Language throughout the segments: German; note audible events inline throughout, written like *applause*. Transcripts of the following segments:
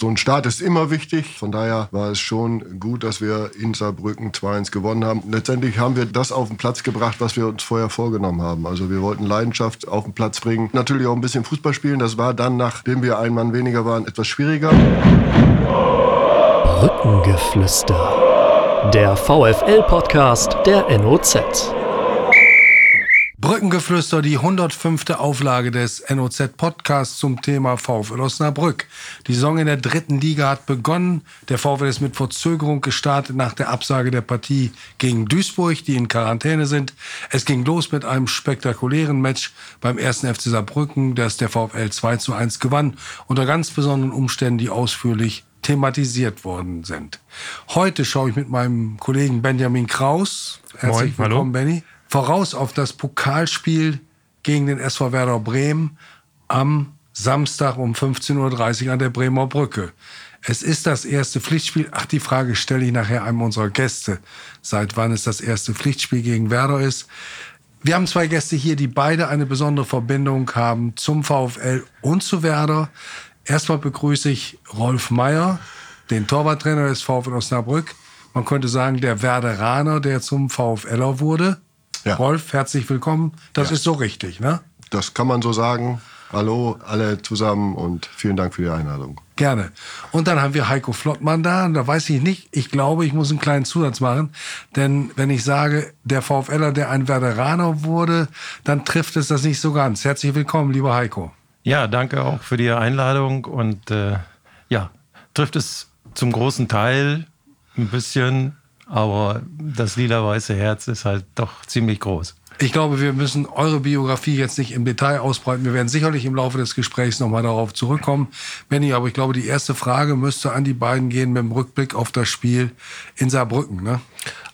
So ein Start ist immer wichtig. Von daher war es schon gut, dass wir in Saarbrücken 2-1 gewonnen haben. Letztendlich haben wir das auf den Platz gebracht, was wir uns vorher vorgenommen haben. Also wir wollten Leidenschaft auf den Platz bringen. Natürlich auch ein bisschen Fußball spielen. Das war dann, nachdem wir ein Mann weniger waren, etwas schwieriger. Brückengeflüster. Der VFL-Podcast der NOZ. Brückengeflüster, die 105. Auflage des NOZ Podcasts zum Thema VfL Osnabrück. Die Saison in der dritten Liga hat begonnen. Der VfL ist mit Verzögerung gestartet nach der Absage der Partie gegen Duisburg, die in Quarantäne sind. Es ging los mit einem spektakulären Match beim ersten FC Saarbrücken, das der VfL 2 zu 1 gewann, unter ganz besonderen Umständen, die ausführlich thematisiert worden sind. Heute schaue ich mit meinem Kollegen Benjamin Kraus. Herzlich Moin, willkommen, hallo. Benny voraus auf das Pokalspiel gegen den SV Werder Bremen am Samstag um 15.30 Uhr an der Bremer Brücke. Es ist das erste Pflichtspiel. Ach, die Frage stelle ich nachher einem unserer Gäste, seit wann es das erste Pflichtspiel gegen Werder ist. Wir haben zwei Gäste hier, die beide eine besondere Verbindung haben zum VfL und zu Werder. Erstmal begrüße ich Rolf Meyer, den Torwarttrainer des VfL Osnabrück. Man könnte sagen, der Werderaner, der zum VfLer wurde. Ja. Rolf, herzlich willkommen. Das ja. ist so richtig, ne? Das kann man so sagen. Hallo alle zusammen und vielen Dank für die Einladung. Gerne. Und dann haben wir Heiko Flottmann da. Und da weiß ich nicht, ich glaube, ich muss einen kleinen Zusatz machen. Denn wenn ich sage, der VfLer, der ein Werderaner wurde, dann trifft es das nicht so ganz. Herzlich willkommen, lieber Heiko. Ja, danke auch für die Einladung. Und äh, ja, trifft es zum großen Teil ein bisschen aber das lila-weiße Herz ist halt doch ziemlich groß. Ich glaube, wir müssen eure Biografie jetzt nicht im Detail ausbreiten. Wir werden sicherlich im Laufe des Gesprächs nochmal darauf zurückkommen. Benny, aber ich glaube, die erste Frage müsste an die beiden gehen mit dem Rückblick auf das Spiel in Saarbrücken. Ne?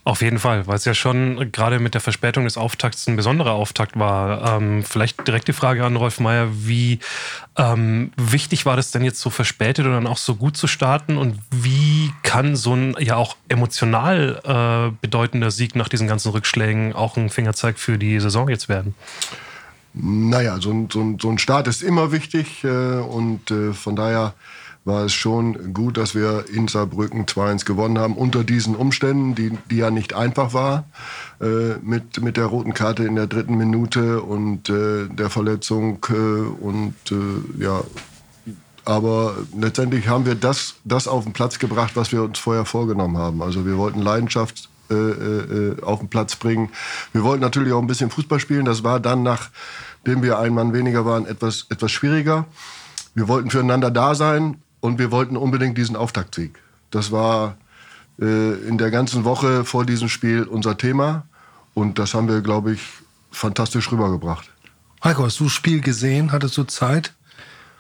Auf jeden Fall, weil es ja schon gerade mit der Verspätung des Auftakts ein besonderer Auftakt war. Ähm, vielleicht direkt die Frage an Rolf Meyer, wie ähm, wichtig war das denn jetzt so verspätet und dann auch so gut zu starten und wie kann so ein ja auch emotional äh, bedeutender Sieg nach diesen ganzen Rückschlägen auch ein Fingerzeig für die Saison jetzt werden? Naja, so ein, so ein, so ein Start ist immer wichtig äh, und äh, von daher war es schon gut, dass wir in Saarbrücken 2-1 gewonnen haben, unter diesen Umständen, die, die ja nicht einfach war, äh, mit, mit der roten Karte in der dritten Minute und äh, der Verletzung äh, und äh, ja, aber letztendlich haben wir das, das auf den Platz gebracht, was wir uns vorher vorgenommen haben. Also wir wollten Leidenschaft äh, äh, auf den Platz bringen. Wir wollten natürlich auch ein bisschen Fußball spielen. Das war dann, nachdem wir ein Mann weniger waren, etwas, etwas schwieriger. Wir wollten füreinander da sein und wir wollten unbedingt diesen Auftaktsieg. Das war äh, in der ganzen Woche vor diesem Spiel unser Thema. Und das haben wir, glaube ich, fantastisch rübergebracht. Heiko, hast du das Spiel gesehen? Hattest du Zeit?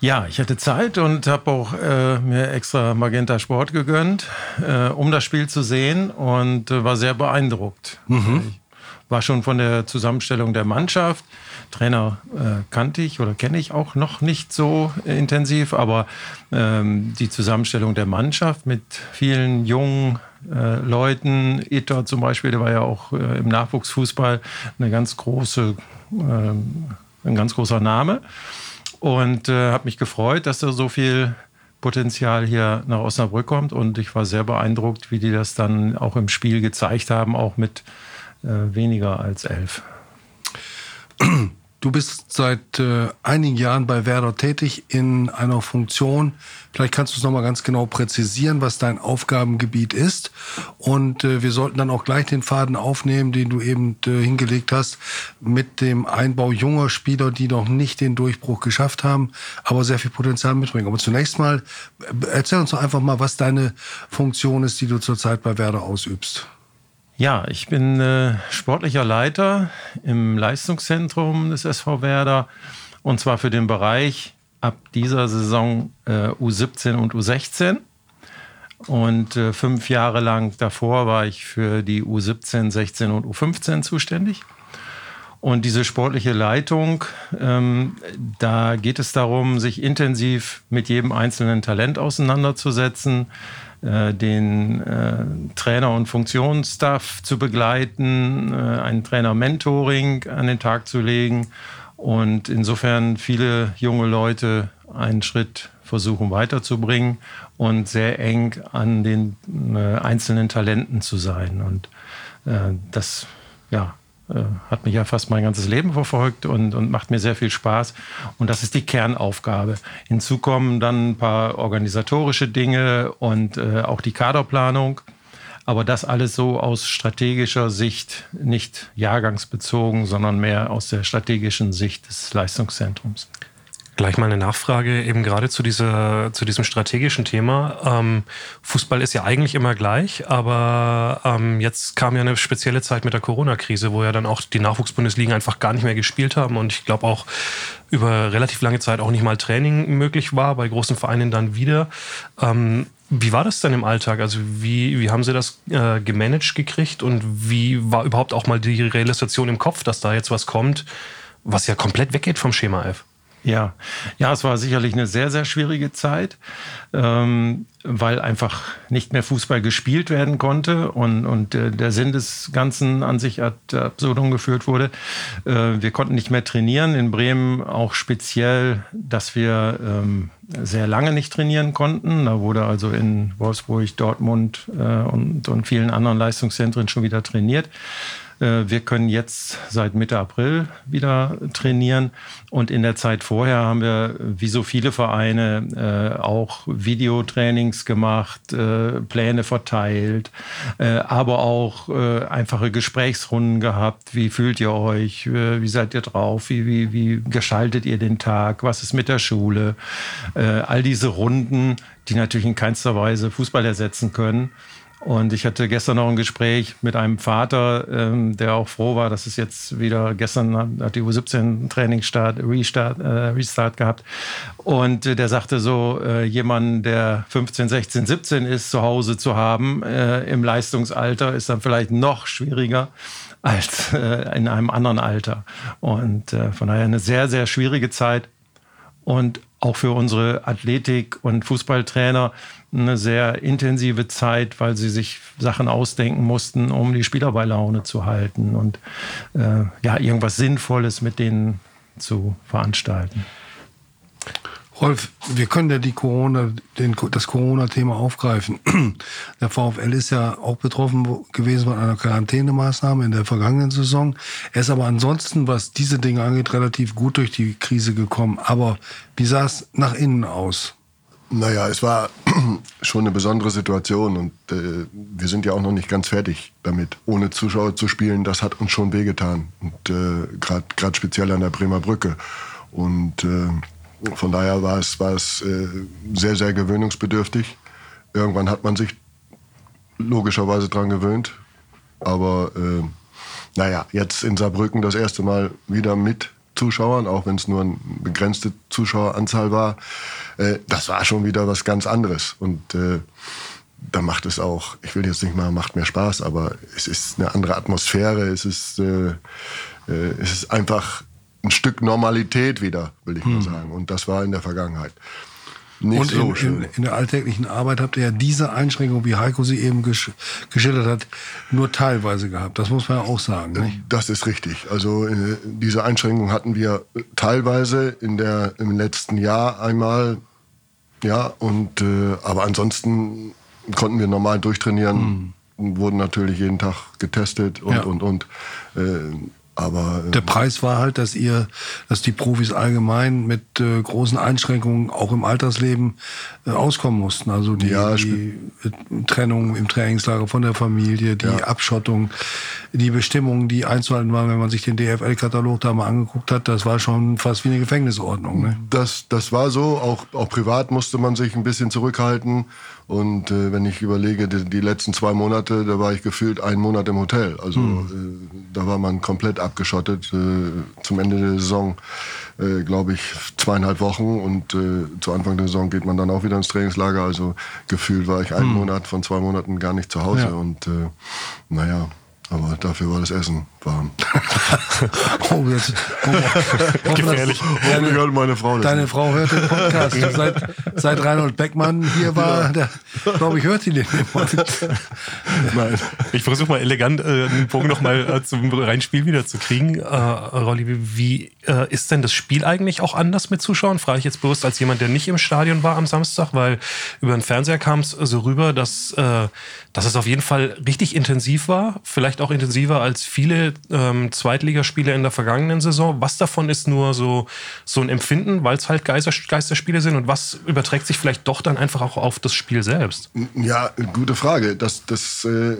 Ja, ich hatte Zeit und habe auch äh, mir extra Magenta Sport gegönnt, äh, um das Spiel zu sehen und äh, war sehr beeindruckt. Mhm. Ich war schon von der Zusammenstellung der Mannschaft Trainer äh, kannte ich oder kenne ich auch noch nicht so äh, intensiv, aber ähm, die Zusammenstellung der Mannschaft mit vielen jungen äh, Leuten, Etor zum Beispiel, der war ja auch äh, im Nachwuchsfußball eine ganz große, ähm, ein ganz großer Name und äh, habe mich gefreut, dass da so viel Potenzial hier nach Osnabrück kommt und ich war sehr beeindruckt, wie die das dann auch im Spiel gezeigt haben, auch mit äh, weniger als elf. *clears throat* Du bist seit äh, einigen Jahren bei Werder tätig in einer Funktion. Vielleicht kannst du es nochmal ganz genau präzisieren, was dein Aufgabengebiet ist. Und äh, wir sollten dann auch gleich den Faden aufnehmen, den du eben äh, hingelegt hast, mit dem Einbau junger Spieler, die noch nicht den Durchbruch geschafft haben, aber sehr viel Potenzial mitbringen. Aber zunächst mal, äh, erzähl uns doch einfach mal, was deine Funktion ist, die du zurzeit bei Werder ausübst. Ja, ich bin äh, sportlicher Leiter im Leistungszentrum des SV Werder und zwar für den Bereich ab dieser Saison äh, U17 und U16. Und äh, fünf Jahre lang davor war ich für die U17, 16 und U15 zuständig. Und diese sportliche Leitung, ähm, da geht es darum, sich intensiv mit jedem einzelnen Talent auseinanderzusetzen, den äh, Trainer- und Funktionsstaff zu begleiten, äh, ein Trainer-Mentoring an den Tag zu legen und insofern viele junge Leute einen Schritt versuchen weiterzubringen und sehr eng an den äh, einzelnen Talenten zu sein. Und äh, das, ja, äh, hat mich ja fast mein ganzes Leben verfolgt und, und macht mir sehr viel Spaß. Und das ist die Kernaufgabe. Hinzu kommen dann ein paar organisatorische Dinge und äh, auch die Kaderplanung. Aber das alles so aus strategischer Sicht, nicht jahrgangsbezogen, sondern mehr aus der strategischen Sicht des Leistungszentrums. Gleich mal eine Nachfrage eben gerade zu, dieser, zu diesem strategischen Thema. Ähm, Fußball ist ja eigentlich immer gleich, aber ähm, jetzt kam ja eine spezielle Zeit mit der Corona-Krise, wo ja dann auch die Nachwuchsbundesligen einfach gar nicht mehr gespielt haben und ich glaube auch über relativ lange Zeit auch nicht mal Training möglich war, bei großen Vereinen dann wieder. Ähm, wie war das denn im Alltag? Also wie, wie haben Sie das äh, gemanagt gekriegt und wie war überhaupt auch mal die Realisation im Kopf, dass da jetzt was kommt, was ja komplett weggeht vom Schema F? Ja, ja, es war sicherlich eine sehr, sehr schwierige Zeit, ähm, weil einfach nicht mehr Fußball gespielt werden konnte und, und äh, der Sinn des Ganzen an sich ad absurdum geführt wurde. Äh, wir konnten nicht mehr trainieren, in Bremen auch speziell, dass wir ähm, sehr lange nicht trainieren konnten. Da wurde also in Wolfsburg, Dortmund äh, und, und vielen anderen Leistungszentren schon wieder trainiert. Äh, wir können jetzt seit Mitte April wieder trainieren. Und in der Zeit vorher haben wir, wie so viele Vereine, äh, auch Videotrainings gemacht, äh, Pläne verteilt, aber auch einfache Gesprächsrunden gehabt. Wie fühlt ihr euch? Wie seid ihr drauf? Wie, wie, wie gestaltet ihr den Tag? Was ist mit der Schule? All diese Runden, die natürlich in keinster Weise Fußball ersetzen können. Und ich hatte gestern noch ein Gespräch mit einem Vater, ähm, der auch froh war, dass es jetzt wieder, gestern hat die U17 Trainingsstart, Restart, äh, Restart gehabt. Und äh, der sagte so, äh, jemand, der 15, 16, 17 ist, zu Hause zu haben, äh, im Leistungsalter, ist dann vielleicht noch schwieriger als äh, in einem anderen Alter. Und äh, von daher eine sehr, sehr schwierige Zeit. Und auch für unsere Athletik- und Fußballtrainer eine sehr intensive Zeit, weil sie sich Sachen ausdenken mussten, um die Spieler bei Laune zu halten und äh, ja, irgendwas Sinnvolles mit denen zu veranstalten. Rolf, wir können ja die Corona, den, das Corona-Thema aufgreifen. *clears throat* Der VfL ist ja auch betroffen gewesen von einer Quarantänemaßnahme in der vergangenen Saison. Er ist aber ansonsten, was diese Dinge angeht, relativ gut durch die Krise gekommen. Aber wie sah es nach innen aus? Naja, es war *clears throat* schon eine besondere Situation und äh, wir sind ja auch noch nicht ganz fertig damit. Ohne Zuschauer zu spielen, das hat uns schon wehgetan. Und äh, gerade speziell an der Bremer Brücke. Und äh, von daher war es, war es äh, sehr, sehr gewöhnungsbedürftig. Irgendwann hat man sich logischerweise dran gewöhnt. Aber äh, naja, jetzt in Saarbrücken das erste Mal wieder mit Zuschauern, auch wenn es nur eine begrenzte Zuschaueranzahl war. Äh, das war schon wieder was ganz anderes. Und äh, da macht es auch, ich will jetzt nicht mal, macht mehr Spaß, aber es ist eine andere Atmosphäre. Es ist, äh, äh es ist einfach ein Stück Normalität wieder, will ich mal hm. sagen. Und das war in der Vergangenheit. Nicht und so in, schön. In, in, der alltäglichen Arbeit habt ihr ja diese Einschränkung, wie Heiko sie eben gesch geschildert hat, nur teilweise gehabt. Das muss man ja auch sagen. Nicht? Das ist richtig. Also äh, diese Einschränkung hatten wir teilweise in der, im letzten Jahr einmal. Ja, und, äh, aber ansonsten konnten wir normal durchtrainieren. Hm. Wurden natürlich jeden Tag getestet und, ja. und, und. Äh, aber, der ähm, Preis war halt, dass ihr, dass die Profis allgemein mit äh, großen Einschränkungen auch im Altersleben äh, auskommen mussten. Also die, ja, die äh, Trennung im Trainingslager von der Familie, die ja. Abschottung, die Bestimmungen, die einzuhalten waren, wenn man sich den DFL-Katalog da mal angeguckt hat, das war schon fast wie eine Gefängnisordnung. Ne? Das, das war so. Auch, auch privat musste man sich ein bisschen zurückhalten. Und äh, wenn ich überlege, die, die, letzten zwei Monate, da war ich gefühlt einen Monat im Hotel. Also mhm. äh, da war man komplett abgeschottet. Äh, zum Ende der Saison, äh, glaube ich, zweieinhalb Wochen. Und äh, zu Anfang der Saison geht man dann auch wieder ins Trainingslager. Also gefühlt war ich einen mhm. Monat von zwei Monaten gar nicht zu Hause. Ja. Und äh, naja, Aber dafür war das Essen warm. *laughs* oh, jetzt, *laughs* oh, Gefährlich. Hoffentlich hört meine Frau das. Deine nicht. Frau hört den Podcast. *laughs* Seit, seit Reinhold Beckmann hier war, der, glaube ich, hört sie den. Nein. Ich versuche mal elegant äh, den Bogen nochmal äh, zum reinen Spiel wieder zu kriegen. Äh, Rolli, wie äh, ist denn das Spiel eigentlich auch anders mit Zuschauern? Frage ich jetzt bewusst als jemand, der nicht im Stadion war am Samstag, weil über den Fernseher kam es so rüber, dass, äh, dass es auf jeden Fall richtig intensiv war. Vielleicht auch intensiver als viele ähm, Zweitligaspiele in der vergangenen Saison. Was davon ist nur so, so ein Empfinden, weil es halt Geister, Geisterspiele sind und was überträgt sich vielleicht doch dann einfach auch auf das Spiel selbst? Ja, gute Frage. Das, das, äh,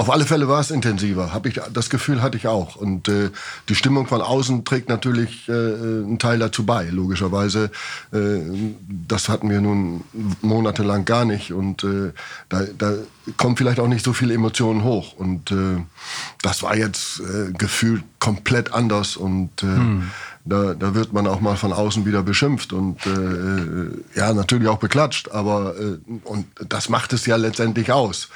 auf alle Fälle war es intensiver. Hab ich, das Gefühl hatte ich auch. Und äh, die Stimmung von außen trägt natürlich äh, einen Teil dazu bei, logischerweise. Äh, das hatten wir nun monatelang gar nicht. Und äh, da, da kommen vielleicht auch nicht so viele Emotionen hoch. Und äh, das war jetzt äh, gefühlt komplett anders. Und äh, da, da wird man auch mal von außen wieder beschimpft und äh, ja, natürlich auch beklatscht, aber äh, und das macht es ja letztendlich aus.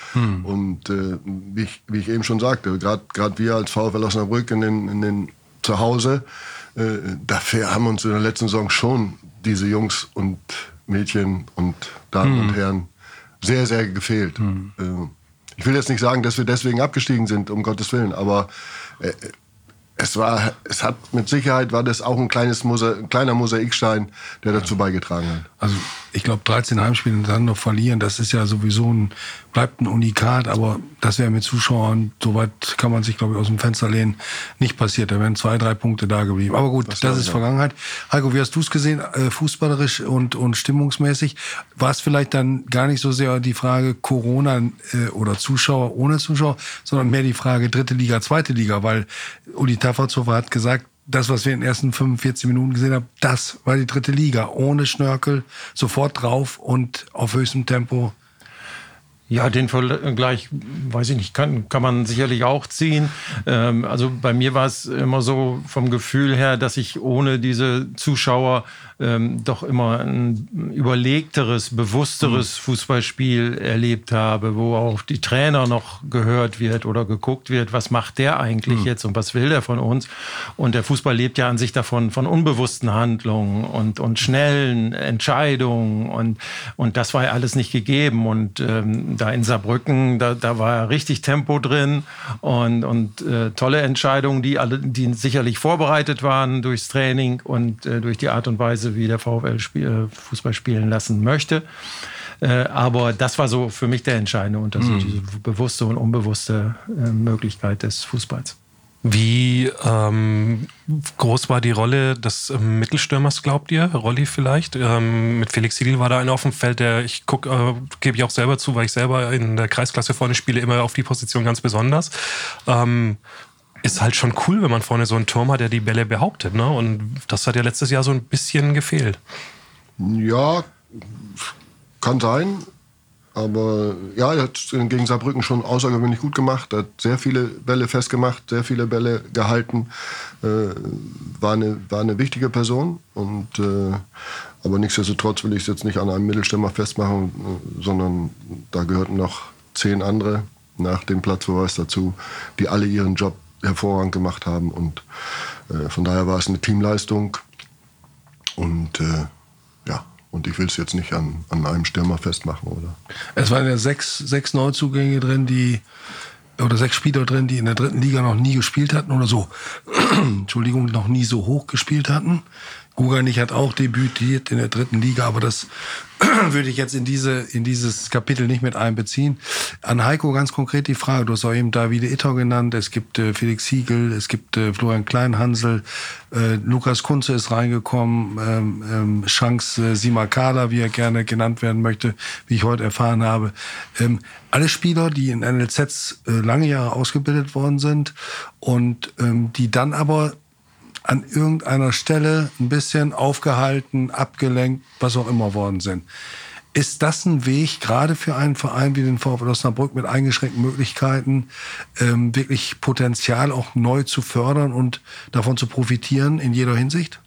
Und äh, wie, ich, wie ich eben schon sagte, gerade wir als VfL Osnabrück in den, in den Zuhause, äh, dafür haben uns in der letzten Saison schon diese Jungs und Mädchen und Damen und Herren sehr, sehr gefehlt. Äh, ich will jetzt nicht sagen, dass wir deswegen abgestiegen sind, um Gottes Willen, aber äh, es war, es hat mit Sicherheit war das auch ein kleines Mosa ein kleiner Mosaikstein, der dazu beigetragen hat. Also ich glaube, 13 Heimspiele und dann noch verlieren, das ist ja sowieso ein, bleibt ein Unikat, aber das wäre mit Zuschauern, soweit kann man sich, glaube ich, aus dem Fenster lehnen, nicht passiert. Da wären zwei, drei Punkte da geblieben. Aber gut, das, glaub ist auch. Vergangenheit. Heiko, wie hast du es gesehen, äh, fußballerisch und, und stimmungsmäßig? War es vielleicht dann gar nicht so sehr die Frage Corona äh, oder Zuschauer ohne Zuschauer, sondern mehr die Frage dritte Liga, zweite Liga, weil Uli Tafferzhofer hat gesagt, das, was wir in den ersten 45 Minuten gesehen haben, das war die dritte Liga. Ohne Schnörkel, sofort drauf und auf höchstem Tempo. Ja, den Vergleich, weiß ich nicht, kann, kann man sicherlich auch ziehen. Ähm, also bei mir war es immer so vom Gefühl her, dass ich ohne diese Zuschauer ähm, doch immer ein überlegteres, bewussteres Fußballspiel erlebt habe, wo auch die Trainer noch gehört wird oder geguckt wird, was macht der eigentlich jetzt und was will der von uns. Und der Fußball lebt ja an sich davon, von unbewussten Handlungen und, und schnellen Entscheidungen und, und das war ja alles nicht gegeben. Und ähm, da in Saarbrücken, da, da war richtig Tempo drin und, und äh, tolle Entscheidungen, die alle, die sicherlich vorbereitet waren durchs Training und äh, durch die Art und Weise, wie der VfL spiel, äh, Fußball spielen lassen möchte. Äh, aber das war so für mich der entscheidende Unterschied, diese bewusste und unbewusste äh, Möglichkeit des Fußballs. Wie ähm, groß war die Rolle des ähm, Mittelstürmers, glaubt ihr? Rolli vielleicht? Ähm, mit Felix Siegel war da einer auf dem Feld, der ich gucke, äh, gebe ich auch selber zu, weil ich selber in der Kreisklasse vorne spiele, immer auf die Position ganz besonders. Ist halt schon cool, wenn man vorne so einen Turm hat, der die Bälle behauptet. Ne? Und das hat ja letztes Jahr so ein bisschen gefehlt. Ja, kann sein. Aber ja, er hat gegen Saarbrücken schon außergewöhnlich gut gemacht. Er hat sehr viele Bälle festgemacht, sehr viele Bälle gehalten. Äh, war, eine, war eine wichtige Person. Und, äh, aber nichtsdestotrotz will ich es jetzt nicht an einem Mittelstürmer festmachen, äh, sondern da gehörten noch zehn andere nach dem Platzverweis dazu, die alle ihren Job hervorragend gemacht haben. Und äh, von daher war es eine Teamleistung. Und äh, ja, und ich will es jetzt nicht an, an einem Stürmer festmachen, oder? Es waren ja sechs, sechs Neuzugänge drin, die oder sechs Spieler drin, die in der dritten Liga noch nie gespielt hatten oder so, *clears throat* Entschuldigung, noch nie so hoch gespielt hatten. Guganich hat auch debütiert in der dritten Liga, aber das *clears throat* würde ich jetzt in diese in dieses Kapitel nicht mit einbeziehen. An Heiko ganz konkret die Frage: Du hast auch eben Davide Itter genannt. Es gibt äh, Felix Siegel, es gibt äh, Florian Kleinhansel, äh, Lukas Kunze ist reingekommen, ähm, ähm, Shanks äh, Simakala, wie er gerne genannt werden möchte, wie ich heute erfahren habe. Ähm, alle Spieler, die in NLZs äh, lange Jahre ausgebildet worden sind und ähm, die dann aber an irgendeiner Stelle ein bisschen aufgehalten, abgelenkt, was auch immer worden sind. Ist das ein Weg, gerade für einen Verein wie den VfL Osnabrück mit eingeschränkten Möglichkeiten, ähm, wirklich Potenzial auch neu zu fördern und davon zu profitieren in jeder Hinsicht?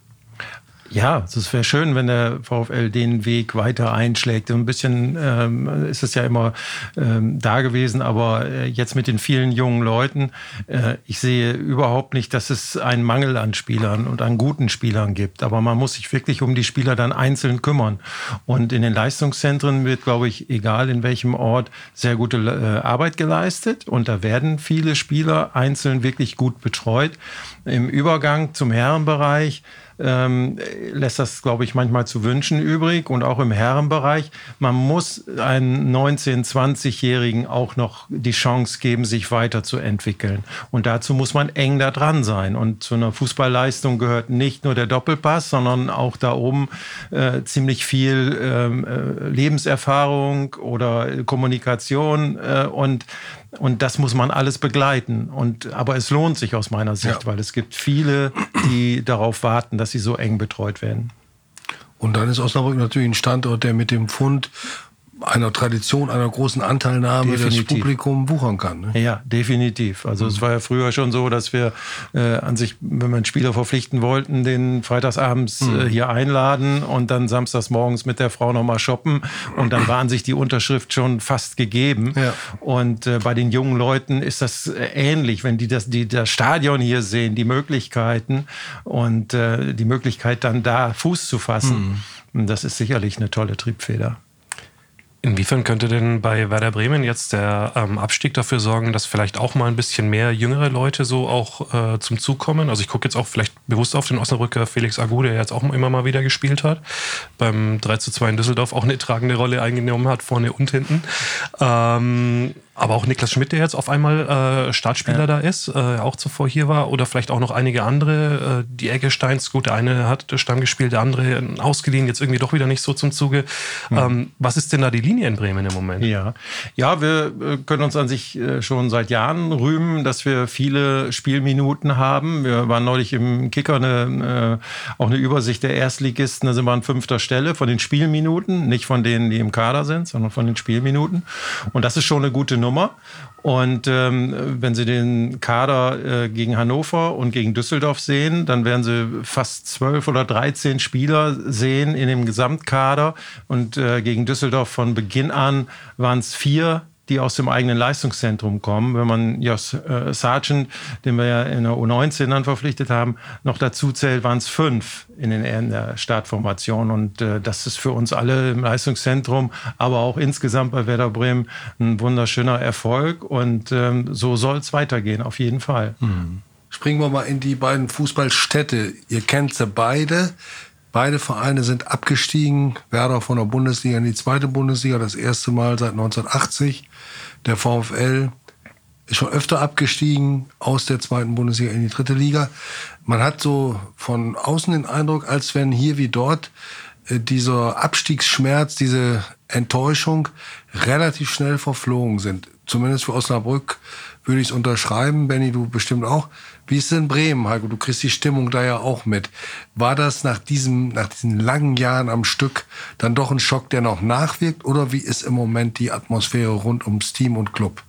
Ja, es wäre schön, wenn der VfL den Weg weiter einschlägt. Ein bisschen ähm, ist es ja immer ähm, da gewesen, aber äh, jetzt mit den vielen jungen Leuten, äh, ich sehe überhaupt nicht, dass es einen Mangel an Spielern und an guten Spielern gibt. Aber man muss sich wirklich um die Spieler dann einzeln kümmern. Und in den Leistungszentren wird, glaube ich, egal in welchem Ort, sehr gute äh, Arbeit geleistet. Und da werden viele Spieler einzeln wirklich gut betreut. Im Übergang zum Herrenbereich ähm, lässt das, glaube ich, manchmal zu wünschen übrig. Und auch im Herrenbereich, man muss einen 19-, 20-Jährigen auch noch die Chance geben, sich weiterzuentwickeln. Und dazu muss man eng da dran sein. Und zu einer Fußballleistung gehört nicht nur der Doppelpass, sondern auch da oben äh, ziemlich viel ähm, äh, Lebenserfahrung oder Kommunikation. Äh, und und das muss man alles begleiten. Und, aber es lohnt sich aus meiner Sicht, ja. weil es gibt viele, die darauf warten, dass sie so eng betreut werden. Und dann ist Osnabrück natürlich ein Standort, der mit dem Fund einer Tradition, einer großen Anteilnahme definitiv. das Publikum wuchern kann. Ne? Ja, definitiv. Also mhm. es war ja früher schon so, dass wir äh, an sich, wenn wir einen Spieler verpflichten wollten, den freitagsabends mhm. äh, hier einladen und dann samstags morgens mit der Frau nochmal shoppen und dann war an sich die Unterschrift schon fast gegeben. Ja. Und äh, bei den jungen Leuten ist das äh, ähnlich, wenn die das, die das Stadion hier sehen, die Möglichkeiten und äh, die Möglichkeit dann da Fuß zu fassen. Mhm. Das ist sicherlich eine tolle Triebfeder. Inwiefern könnte denn bei Werder Bremen jetzt der ähm, Abstieg dafür sorgen, dass vielleicht auch mal ein bisschen mehr jüngere Leute so auch äh, zum Zug kommen? Also ich gucke jetzt auch vielleicht bewusst auf den Osnabrücker Felix Agu, der jetzt auch immer mal wieder gespielt hat, beim 3 zu 2 in Düsseldorf auch eine tragende Rolle eingenommen hat, vorne und hinten. Ähm, aber auch Niklas Schmidt, der jetzt auf einmal äh, Startspieler ja. da ist, äh, auch zuvor hier war, oder vielleicht auch noch einige andere, äh, die Eggesteins, gut, der eine hat Stamm gespielt, der andere ausgeliehen, jetzt irgendwie doch wieder nicht so zum Zuge. Mhm. Ähm, was ist denn da die Linie in Bremen im Moment? Ja, ja wir äh, können uns an sich äh, schon seit Jahren rühmen, dass wir viele Spielminuten haben. Wir waren neulich im Kicker eine, äh, auch eine Übersicht der Erstligisten, da sind wir an fünfter Stelle von den Spielminuten, nicht von denen, die im Kader sind, sondern von den Spielminuten. Und das ist schon eine gute Nummer. Nummer. Und ähm, wenn Sie den Kader äh, gegen Hannover und gegen Düsseldorf sehen, dann werden Sie fast zwölf oder dreizehn Spieler sehen in dem Gesamtkader. Und äh, gegen Düsseldorf von Beginn an waren es vier die aus dem eigenen Leistungszentrum kommen. Wenn man Jos äh, Sargent, den wir ja in der U19 dann verpflichtet haben, noch dazu zählt, waren es fünf in, den, in der Startformation. Und äh, das ist für uns alle im Leistungszentrum, aber auch insgesamt bei Werder Bremen ein wunderschöner Erfolg. Und ähm, so soll es weitergehen, auf jeden Fall. Mhm. Springen wir mal in die beiden Fußballstädte. Ihr kennt sie beide. Beide Vereine sind abgestiegen. Werder von der Bundesliga in die zweite Bundesliga, das erste Mal seit 1980. Der VfL ist schon öfter abgestiegen aus der zweiten Bundesliga in die dritte Liga. Man hat so von außen den Eindruck, als wenn hier wie dort äh, dieser Abstiegsschmerz, diese Enttäuschung relativ schnell verflogen sind. Zumindest für Osnabrück würde ich es unterschreiben. Benny, du bestimmt auch. Wie ist denn Bremen, Heiko? Du kriegst die Stimmung da ja auch mit. War das nach, diesem, nach diesen langen Jahren am Stück dann doch ein Schock, der noch nachwirkt? Oder wie ist im Moment die Atmosphäre rund ums Team und Club?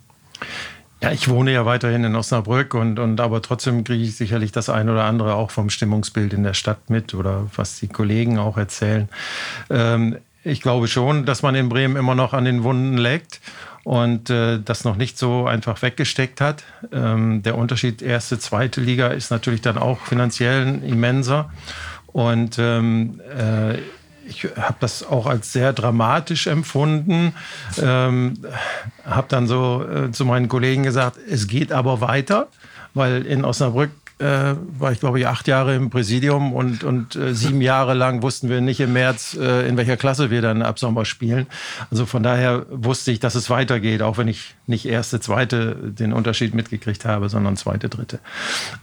Ja, ich wohne ja weiterhin in Osnabrück und, und aber trotzdem kriege ich sicherlich das ein oder andere auch vom Stimmungsbild in der Stadt mit oder was die Kollegen auch erzählen. Ähm, ich glaube schon, dass man in Bremen immer noch an den Wunden leckt und äh, das noch nicht so einfach weggesteckt hat. Ähm, der Unterschied erste, zweite Liga ist natürlich dann auch finanziell immenser. Und ähm, äh, ich habe das auch als sehr dramatisch empfunden. Ähm, habe dann so äh, zu meinen Kollegen gesagt, es geht aber weiter, weil in Osnabrück äh, war ich, glaube ich, acht Jahre im Präsidium und, und äh, sieben Jahre lang wussten wir nicht im März, äh, in welcher Klasse wir dann ab Sommer spielen. Also von daher wusste ich, dass es weitergeht, auch wenn ich nicht erste, zweite den Unterschied mitgekriegt habe, sondern zweite, dritte.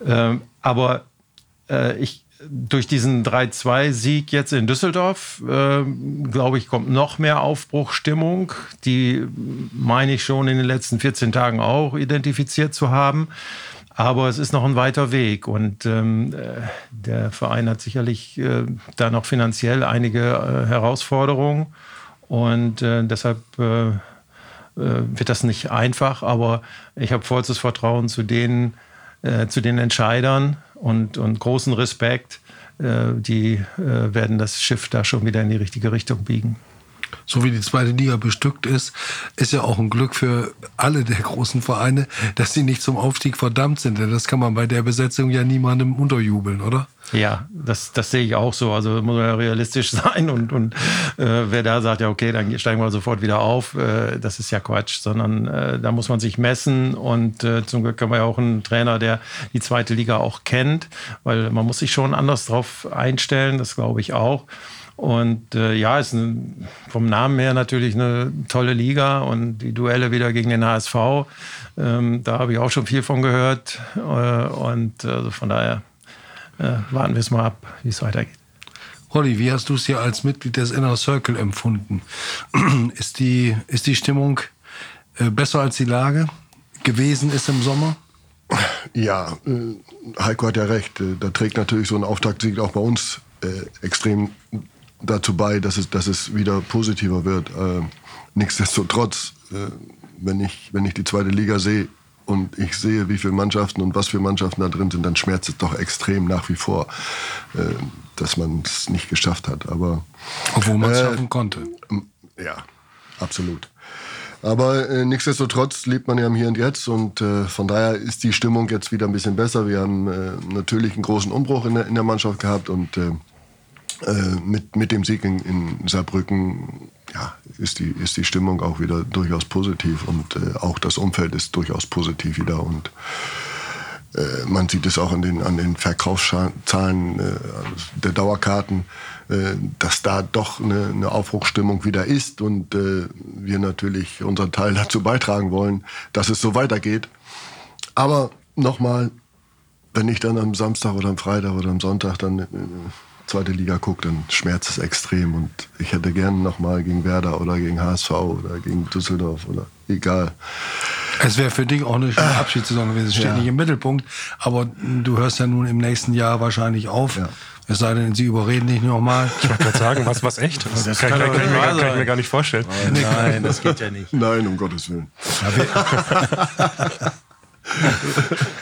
Ähm, aber äh, ich, durch diesen 3-2-Sieg jetzt in Düsseldorf, äh, glaube ich, kommt noch mehr Aufbruchstimmung. Die meine ich schon in den letzten 14 Tagen auch identifiziert zu haben. Aber es ist noch ein weiter Weg und ähm, äh, der Verein hat sicherlich äh, da noch finanziell einige äh, Herausforderungen und äh, deshalb äh, äh, wird das nicht einfach. Aber ich habe vollstes Vertrauen zu äh, zu den Entscheidern und, und großen Respekt. Die werden das Schiff da schon wieder in die richtige Richtung biegen so wie die zweite Liga bestückt ist, ist ja auch ein Glück für alle der großen Vereine, dass sie nicht zum Aufstieg verdammt sind. Denn das kann man bei der Besetzung ja niemandem unterjubeln, oder? Ja, das, das sehe ich auch so. Also muss man ja realistisch *laughs* sein und, und äh, wer da sagt, ja okay, dann steigen wir sofort wieder auf, äh, das ist ja Quatsch, sondern äh, da muss man sich messen und äh, zum Glück haben wir ja auch einen Trainer, der die zweite Liga auch kennt, weil man muss sich schon anders drauf einstellen, das glaube ich auch. Und äh, ja, ist ein, vom Namen her natürlich eine tolle Liga und die Duelle wieder gegen den HSV. Ähm, da habe ich auch schon viel von gehört. Äh, und also von daher äh, warten wir es mal ab, wie es weitergeht. Holly, wie hast du es hier als Mitglied des Inner Circle empfunden? *clears throat* ist, die, ist die Stimmung äh, besser als die Lage gewesen ist im Sommer? Ja, äh, Heiko hat ja recht. Äh, da trägt natürlich so ein Auftaktsieg auch bei uns extrem dazu bei, dass es, dass es wieder positiver wird. Äh, nichtsdestotrotz, äh, wenn, ich, wenn ich die zweite Liga sehe und ich sehe, wie viele Mannschaften und was für Mannschaften da drin sind, dann schmerzt es doch extrem nach wie vor, äh, dass man es nicht geschafft hat. Aber, Obwohl man es äh, schaffen konnte. Ja, absolut. Aber äh, nichtsdestotrotz lebt man ja im Hier und Jetzt und äh, von daher ist die Stimmung jetzt wieder ein bisschen besser. Wir haben äh, natürlich einen großen Umbruch in der, in der Mannschaft gehabt und äh, mit, mit dem Sieg in, in Saarbrücken ja, ist, die, ist die Stimmung auch wieder durchaus positiv und äh, auch das Umfeld ist durchaus positiv wieder und äh, man sieht es auch an den, an den Verkaufszahlen äh, der Dauerkarten, äh, dass da doch eine, eine Aufbruchsstimmung wieder ist und äh, wir natürlich unseren Teil dazu beitragen wollen, dass es so weitergeht. Aber nochmal, wenn ich dann am Samstag oder am Freitag oder am Sonntag dann zweite Liga gucke, dann schmerzt es extrem. Und ich hätte gerne nochmal gegen Werder oder gegen HSV oder gegen Düsseldorf oder egal. Es wäre für dich auch eine schöne Abschiedssaison gewesen. Es steht ja. nicht im Mittelpunkt, aber du hörst ja nun im nächsten Jahr wahrscheinlich auf. Ja. Es sei denn, sie überreden dich nochmal. Ich wollte gerade sagen, was, was echt? Das, das kann, kann, kann, kann, ich mir, kann, ich mir, gar nicht vorstellen. Nein, nein, das geht ja nicht. Nein, um Gottes Willen. *laughs* *laughs* *laughs*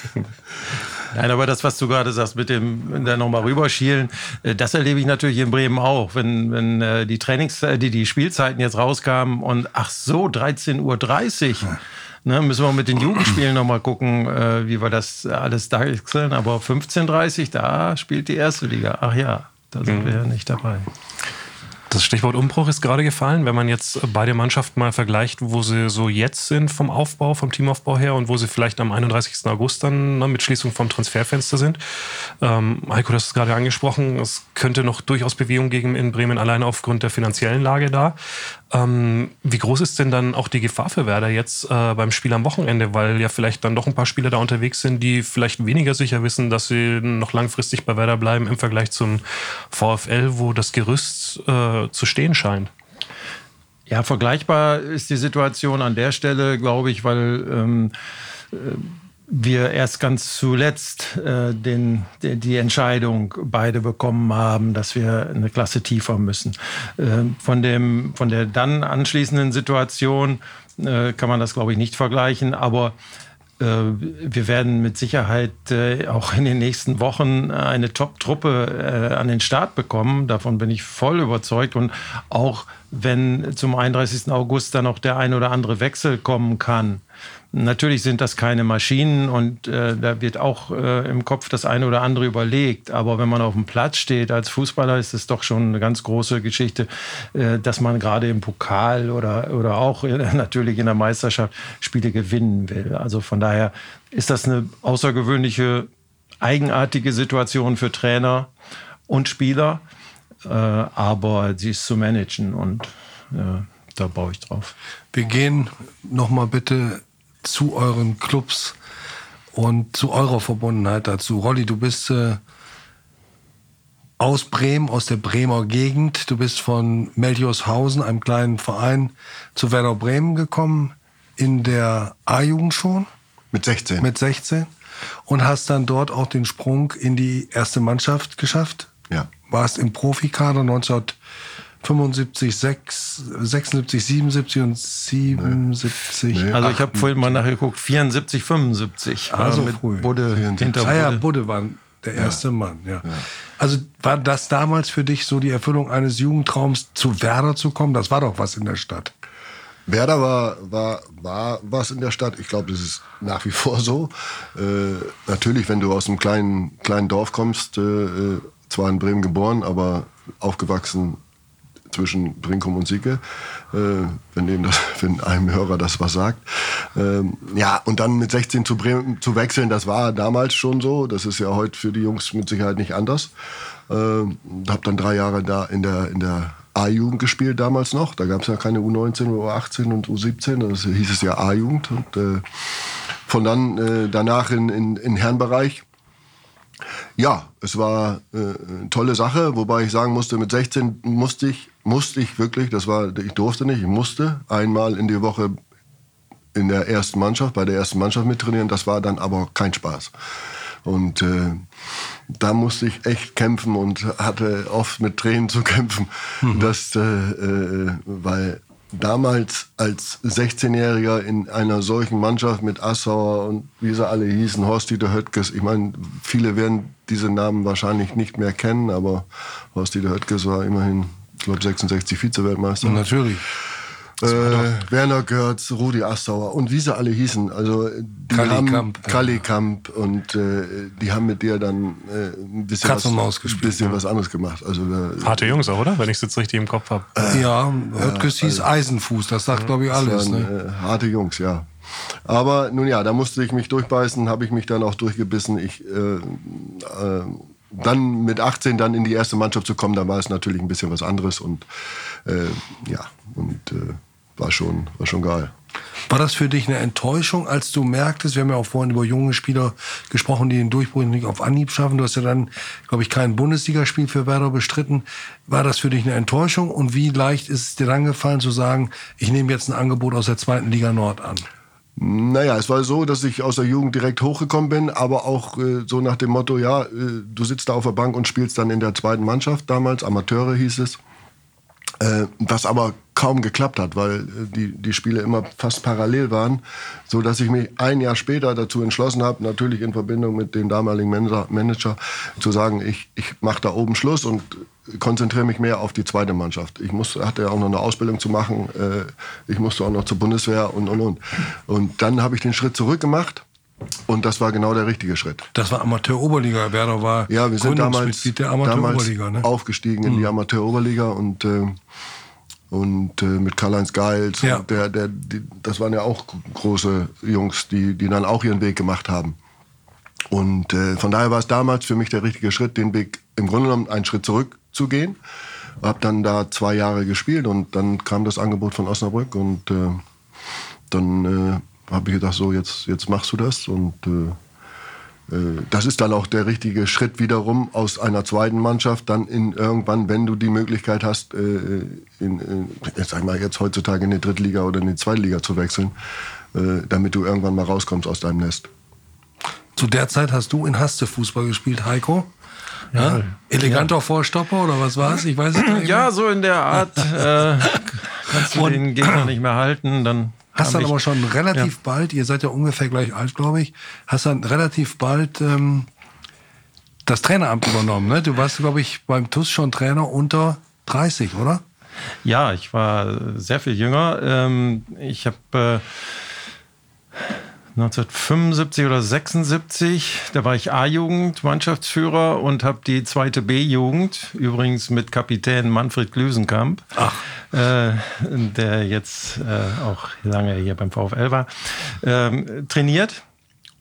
Nein, aber das, was du gerade sagst, mit dem da nochmal rüberschielen, äh, das erlebe ich natürlich in Bremen auch. Wenn, wenn äh, die Trainings, äh, die, die Spielzeiten jetzt rauskamen und ach so, 13.30 Uhr. Ne, müssen wir mit den Jugendspielen nochmal gucken, wie wir das alles da wechseln. Aber 15.30 Uhr, da spielt die erste Liga. Ach ja, da sind mhm. wir ja nicht dabei. Das Stichwort Umbruch ist gerade gefallen. Wenn man jetzt beide Mannschaften mal vergleicht, wo sie so jetzt sind vom Aufbau, vom Teamaufbau her und wo sie vielleicht am 31. August dann ne, mit Schließung vom Transferfenster sind. Ähm, Heiko, hast es gerade angesprochen, es könnte noch durchaus Bewegung geben in Bremen, alleine aufgrund der finanziellen Lage da. Ähm, wie groß ist denn dann auch die Gefahr für Werder jetzt äh, beim Spiel am Wochenende? Weil ja vielleicht dann doch ein paar Spieler da unterwegs sind, die vielleicht weniger sicher wissen, dass sie noch langfristig bei Werder bleiben im Vergleich zum VfL, wo das Gerüst äh, zu stehen scheint. Ja, vergleichbar ist die Situation an der Stelle, glaube ich, weil ähm, äh, wir erst ganz zuletzt äh, den, die, Entscheidung beide bekommen haben, dass wir eine Klasse tiefer müssen. Äh, von, dem, von der dann anschließenden Situation äh, kann man das, glaube ich, nicht vergleichen, aber äh, wir werden mit Sicherheit äh, auch in den nächsten Wochen eine Top-Truppe äh, an den Start bekommen. Davon bin ich voll überzeugt. Und auch wenn zum 31. August dann noch der ein oder andere Wechsel kommen kann, Natürlich sind das keine Maschinen und äh, da wird auch äh, im Kopf das eine oder andere überlegt. Aber wenn man auf dem Platz steht als Fußballer, ist es doch schon eine ganz große Geschichte, äh, dass man gerade im Pokal oder, oder auch *laughs* natürlich in der Meisterschaft Spiele gewinnen will. Also von daher ist das eine außergewöhnliche, eigenartige Situation für Trainer und Spieler. Äh, aber sie ist zu managen und äh, da baue ich drauf. Wir gehen noch mal bitte zu euren Clubs und zu eurer Verbundenheit dazu. Rolli, du bist äh, aus Bremen, aus der Bremer Gegend. Du bist von Melchorshausen, einem kleinen Verein, zu Werder Bremen gekommen, in der A-Jugend schon. Mit 16. Mit 16. Und hast dann dort auch den Sprung in die erste Mannschaft geschafft. Ja. Warst im Profikader 19 75, 6, 76, 77 und 77. Nee. Also ich habe vorhin mal nachgeguckt, 74, 75. Also Äh, mit früh. Budde, 74. hinter Ah ja, Budde. Budde war der erste Mann, ja. Also war das damals für dich so die Erfüllung eines Jugendtraums, zu Werder zu kommen? Das war doch was in der Stadt. Werder war, war, war was in der Stadt. Ich glaube, das ist nach wie vor so. Äh, natürlich, wenn du aus einem kleinen, kleinen Dorf kommst, äh, äh, zwar in Bremen geboren, aber aufgewachsen zwischen Brinkum und Sieke, äh, wenn, *laughs* wenn einem Hörer das was sagt. Ähm, ja, und dann mit 16 zu Bremen zu wechseln, das war damals schon so. Das ist ja heute für die Jungs mit Sicherheit nicht anders. Ähm, habe dann drei Jahre da in der, in der A-Jugend gespielt damals noch. Da gab es ja keine U19, U18 und U17. Das hieß es ja A-Jugend. Und äh, von dann äh, danach in, in, in Herrenbereich. Ja, es war äh, eine tolle Sache, wobei ich sagen musste, mit 16 musste ich, musste ich wirklich, das war, ich durfte nicht, ich musste einmal in die Woche in der ersten Mannschaft, bei der ersten Mannschaft mittrainieren. Das war dann aber kein Spaß. Und äh, da musste ich echt kämpfen und hatte oft mit Tränen zu kämpfen, dass, äh, äh, weil damals als 16-Jähriger in einer solchen Mannschaft mit Assauer und wie sie alle hießen, Horst-Dieter Höttges, ich meine, viele werden diese Namen wahrscheinlich nicht mehr kennen, aber Horst-Dieter Höttges war immerhin, ich glaube, 66 Vize-Weltmeister. Natürlich. Äh, Werner Görz, Rudi Assauer und wie sie alle hießen. Also die Kalli haben Kamp, ja. Kalli Kamp und äh, die haben mit dir dann äh, ein bisschen, Katz was, und Maus gespielt, bisschen was anderes gemacht. Also da, Harte Jungs auch, oder? Wenn ich es jetzt richtig im Kopf habe. ja, Höttges hieß Eisenfuß, das sagt, glaube ich, alles. waren Ne? äh, harte Jungs, ja. Aber nun ja, da musste ich mich durchbeißen, habe ich mich dann auch durchgebissen. Ich, äh, äh, dann mit 18 dann in die erste Mannschaft zu kommen, da war es natürlich ein bisschen was anderes und äh, ja, und äh, war, schon, war schon geil. War das für dich eine Enttäuschung, als du merktest, wir haben ja auch vorhin über junge Spieler gesprochen, die den Durchbruch nicht auf Anhieb schaffen. Du hast ja dann, glaube ich, kein Bundesligaspiel für Werder bestritten. War das für dich eine Enttäuschung und wie leicht ist es dir dann gefallen zu sagen, ich nehme jetzt ein Angebot aus der zweiten Liga Nord an? Naja, es war so, dass ich aus der Jugend direkt hochgekommen bin, aber auch äh, so nach dem Motto, ja, äh, du sitzt da auf der Bank und spielst dann in der zweiten Mannschaft damals, Amateure hieß es. Äh, was aber kaum geklappt hat, weil äh, die, die Spiele immer fast parallel waren, so dass ich mich ein Jahr später dazu entschlossen habe, natürlich in Verbindung mit dem damaligen Manager, Manager zu sagen, ich, ich mache da oben Schluss und konzentriere mich mehr auf die zweite Mannschaft. Ich musste, hatte ja auch noch eine Ausbildung zu machen, äh, ich musste auch noch zur Bundeswehr und und und. Und dann habe ich den Schritt zurück gemacht und das war genau der richtige Schritt. Das war Amateur-Oberliga. Werder war Ja, wir sind damals, der damals Amateur-Oberliga. Ne? aufgestiegen in die Amateur-Oberliga und, äh, und äh, mit Karl-Heinz Geils. Ja. Der, der, die, das waren ja auch große Jungs, die, die dann auch ihren Weg gemacht haben. Und äh, von daher war es damals für mich der richtige Schritt, den Weg im Grunde genommen einen Schritt zurück zu gehen. Hab dann da zwei Jahre gespielt und dann kam das Angebot von Osnabrück und äh, dann äh, habe ich gedacht, so jetzt, jetzt machst du das und äh, das ist dann auch der richtige Schritt wiederum aus einer zweiten Mannschaft dann in irgendwann, wenn du die Möglichkeit hast, äh, in, in, jetzt sag mal jetzt heutzutage in die Drittliga oder in die Zweitliga zu wechseln, äh, damit du irgendwann mal rauskommst aus deinem Nest. Zu der Zeit hast du in Haste Fußball gespielt, Heiko. Ja? Eleganter Vorstopper oder was war es? Ich weiß es nicht. Ja, so in der Art. Äh, *laughs* kannst du Und- den Gegner nicht mehr halten, dann. Hast dann aber schon relativ bald, ihr seid ja ungefähr gleich alt, glaube ich, hast dann relativ bald ähm, das Traineramt übernommen. Ne? Du warst, glaube ich, beim TUS schon Trainer unter 30, oder? Ja, ich war sehr viel jünger. Ähm, ich habe äh, 1975 oder 76, da war ich A-Jugend, Mannschaftsführer und habe die zweite B-Jugend, übrigens mit Kapitän Manfred Glüsenkamp, äh, der jetzt äh, auch lange hier beim VfL war, ähm, trainiert.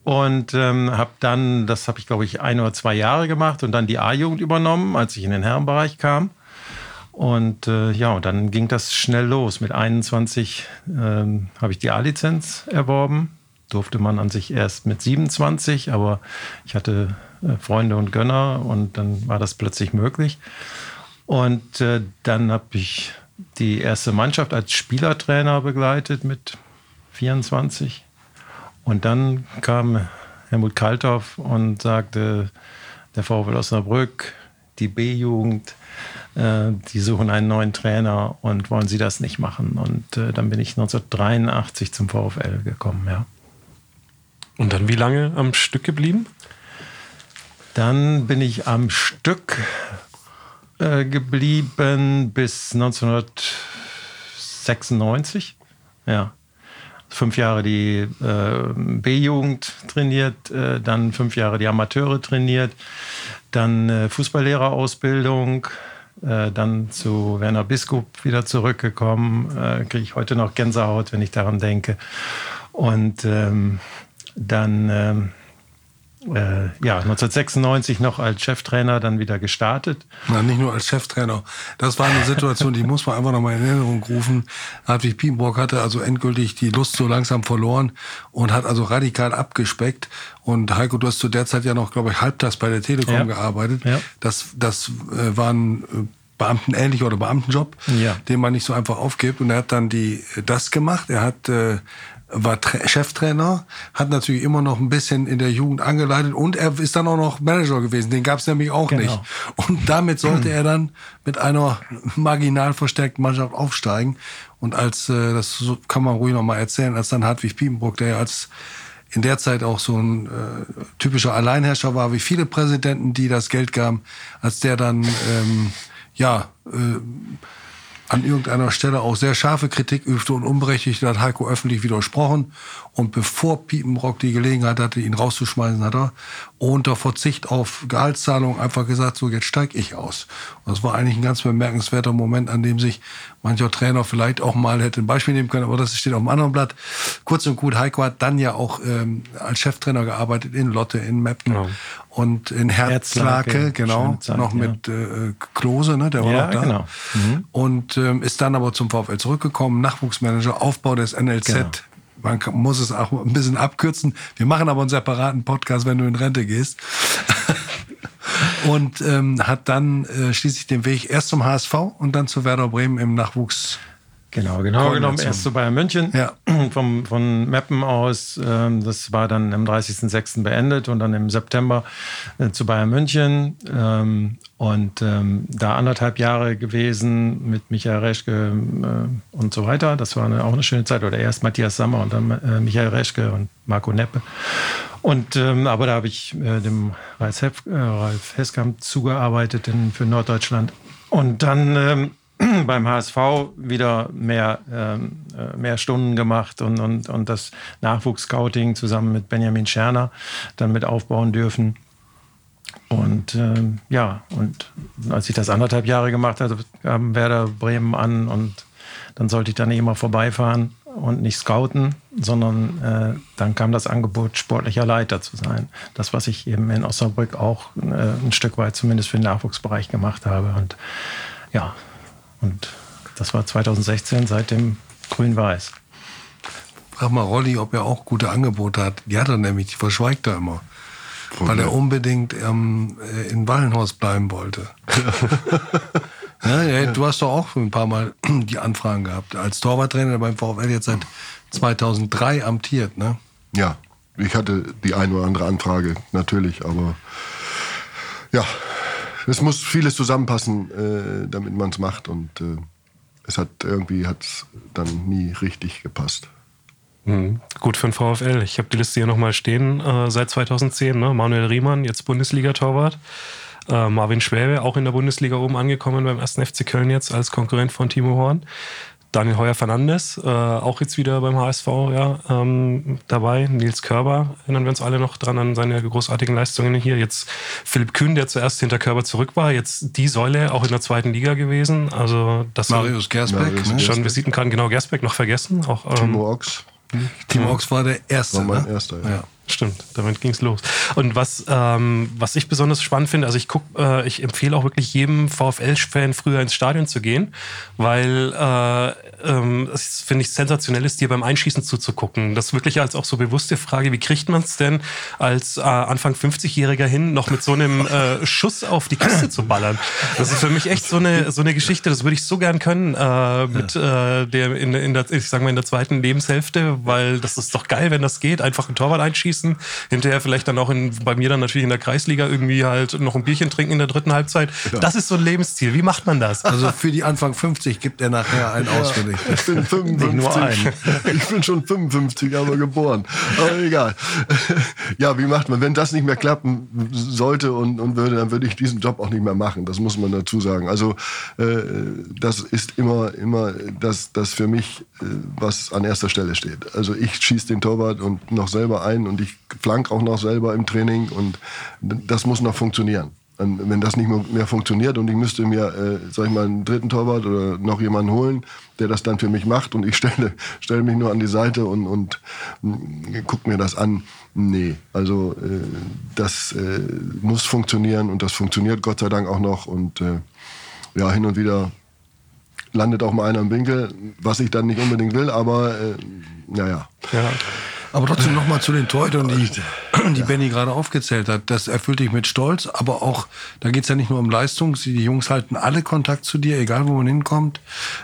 Und ähm, habe dann, das habe ich glaube ich ein oder zwei Jahre gemacht und dann die A-Jugend übernommen, als ich in den Herrenbereich kam. Und äh, ja, und dann ging das schnell los. Mit 21 ähm, habe ich die A-Lizenz erworben. Durfte man an sich erst mit 27, aber ich hatte äh, Freunde und Gönner und dann war das plötzlich möglich. Und äh, dann habe ich die erste Mannschaft als Spielertrainer begleitet mit 24. Und dann kam Helmut Kalthoff und sagte, der VfL Osnabrück die B-Jugend, äh, die suchen einen neuen Trainer und wollen sie das nicht machen. Und äh, dann bin ich 1983 zum VfL gekommen, ja. Und dann wie lange am Stück geblieben? Dann bin ich am Stück äh, geblieben bis 1996. Ja. Fünf Jahre die äh, B-Jugend trainiert, äh, dann fünf Jahre die Amateure trainiert, dann äh, Fußballlehrerausbildung, äh, dann zu Werner Biskup wieder zurückgekommen. Äh, Kriege ich heute noch Gänsehaut, wenn ich daran denke. Und ähm, dann ähm, äh, ja, 1996 noch als Cheftrainer dann wieder gestartet. Na, nicht nur als Cheftrainer. Das war eine Situation, die muss man einfach nochmal in Erinnerung rufen. Hartwig Piepenbrock hatte also endgültig die Lust so langsam verloren und hat also radikal abgespeckt. Und Heiko, du hast zu der Zeit ja noch, glaube ich, halbtags bei der Telekom Ja. gearbeitet. Ja. Das, das äh, waren äh, Beamtenähnlich oder Beamtenjob, Ja. den man nicht so einfach aufgibt. Und er hat dann die, das gemacht. Er hat, äh, war Tra Cheftrainer, hat natürlich immer noch ein bisschen in der Jugend angeleitet und er ist dann auch noch Manager gewesen. Den gab es nämlich auch Genau. nicht. Und damit sollte er dann mit einer marginal verstärkten Mannschaft aufsteigen. Und als, äh, das kann man ruhig noch mal erzählen, als dann Hartwig Piepenbrock, der ja als in der Zeit auch so ein äh, typischer Alleinherrscher war, wie viele Präsidenten, die das Geld gaben, als der dann ähm, ja äh, an irgendeiner Stelle auch sehr scharfe Kritik übte und unberechtigt hat Heiko öffentlich widersprochen. Und bevor Piepenbrock die Gelegenheit hatte, ihn rauszuschmeißen, hat er unter Verzicht auf Gehaltszahlung einfach gesagt, so jetzt steig ich aus. Und das war eigentlich ein ganz bemerkenswerter Moment, an dem sich mancher Trainer vielleicht auch mal hätte ein Beispiel nehmen können, aber das steht auf dem anderen Blatt. Kurz und gut, Heiko hat dann ja auch ähm, als Cheftrainer gearbeitet in Lotte, in Meppen Genau. und in Herzlake, genau, Zeit, noch ja. mit äh, Klose, ne, der war Ja, noch da. genau. Und ähm, ist dann aber zum VfL zurückgekommen, Nachwuchsmanager, Aufbau des NLZ. Genau. Man muss es auch ein bisschen abkürzen. Wir machen aber einen separaten Podcast, wenn du in Rente gehst. *laughs* und ähm, hat dann äh, schließlich den Weg erst zum HSV und dann zu Werder Bremen im Nachwuchs. Genau, genau genommen erst zu Bayern München. Ja. *clears throat* Vom, von Meppen aus, ähm, das war dann am 30.06. beendet und dann im September äh, zu Bayern München. Ähm, und ähm, da anderthalb Jahre gewesen mit Michael Reschke äh, und so weiter. Das war eine, auch eine schöne Zeit. Oder erst Matthias Sammer und dann äh, Michael Reschke und Marco Neppe. Und ähm, aber da habe ich äh, dem Ralf, Hef, äh, Ralf Heskamp zugearbeitet in, für Norddeutschland. Und dann ähm, *clears throat* beim HSV wieder mehr, ähm, äh, mehr Stunden gemacht und, und, und das Nachwuchsscouting zusammen mit Benjamin Scherner dann mit aufbauen dürfen. Und ähm, ja, und als ich das anderthalb Jahre gemacht hatte, kam Werder Bremen an und dann sollte ich da nicht immer vorbeifahren und nicht scouten, sondern äh, dann kam das Angebot, sportlicher Leiter zu sein. Das, was ich eben in Osnabrück auch äh, ein Stück weit zumindest für den Nachwuchsbereich gemacht habe. Und ja, und das war 2016, seitdem grün-weiß. Frag mal Rolli, ob er auch gute Angebote hat. Die hat er nämlich, die verschweigt er immer. Weil er unbedingt ähm, äh, in Wallenhorst bleiben wollte. *laughs* ja, du hast doch auch ein paar Mal *clears throat* die Anfragen gehabt. Als Torwarttrainer beim VfL jetzt seit 2003 amtiert, ne? Ja, ich hatte die eine oder andere Anfrage, natürlich, aber ja, es muss vieles zusammenpassen, äh, damit man es macht und äh, es hat irgendwie hat's dann nie richtig gepasst. Mhm. Gut für den VfL. Ich habe die Liste hier nochmal stehen äh, seit 2010. Ne? Manuel Riemann, jetzt Bundesliga-Torwart. Äh, Marvin Schwäbe, auch in der Bundesliga oben angekommen beim 1. FC Köln jetzt als Konkurrent von Timo Horn. Daniel Heuer Fernandes, äh, auch jetzt wieder beim HSV ja, ähm, dabei. Nils Körber, erinnern wir uns alle noch dran an seine großartigen Leistungen hier. Jetzt Philipp Kühn, der zuerst hinter Körber zurück war, jetzt die Säule auch in der zweiten Liga gewesen. Also das Marius Gersbeck, Marius ne? schon Visitenkarten, genau, Gersbeck noch vergessen. Auch, ähm, Timo Ochs Timo Ochs war der Erste. war mein ne? erster. Ja. Ja. Stimmt, damit ging's los. Und was, ähm, was ich besonders spannend finde, also ich guck, äh, ich empfehle auch wirklich jedem VfL-Fan früher ins Stadion zu gehen, weil äh, ähm, es finde ich sensationell ist, dir beim Einschießen zuzugucken. Das ist wirklich als auch so bewusste Frage, wie kriegt man es denn als äh, Anfang 50-Jähriger hin, noch mit so einem äh, Schuss auf die Kiste zu ballern? Das ist für mich echt so eine, so eine Geschichte, das würde ich so gern können äh, mit äh, der, in, in der, ich sag mal, in der zweiten Lebenshälfte, weil das ist doch geil, wenn das geht, einfach ein Torwart einschießen mitnehmen, hinterher vielleicht dann auch in, bei mir dann natürlich in der Kreisliga irgendwie halt noch ein Bierchen trinken in der dritten Halbzeit. Ja. Das ist so ein Lebensziel. Wie macht man das? Also für die Anfang 50 gibt er nachher einen ja, auswendig. Ich bin *laughs* 55. nur einen. Ich bin schon 55, aber geboren. Aber egal. *laughs* Ja, wie macht man? Wenn das nicht mehr klappen sollte und, und würde, dann würde ich diesen Job auch nicht mehr machen. Das muss man dazu sagen. Also äh, das ist immer, immer das, das für mich, äh, was an erster Stelle steht. Also ich schieße den Torwart und noch selber ein und flank auch noch selber im Training und das muss noch funktionieren. Und wenn das nicht mehr funktioniert und ich müsste mir, äh, sag ich mal, einen dritten Torwart oder noch jemanden holen, der das dann für mich macht und ich *laughs* stelle, stelle mich nur an die Seite und, und mm, guck mir das an. Nee, also äh, das äh, muss funktionieren und das funktioniert Gott sei Dank auch noch und äh, ja, hin und wieder landet auch mal einer im Winkel, was ich dann nicht unbedingt will, aber äh, naja. Ja. Aber trotzdem *clears throat* nochmal zu den Torhütern, die, die Benny gerade aufgezählt hat. Das erfüllt dich mit Stolz, aber auch, da geht's ja nicht nur um Leistung. Die Jungs halten alle Kontakt zu dir, egal wo man hinkommt.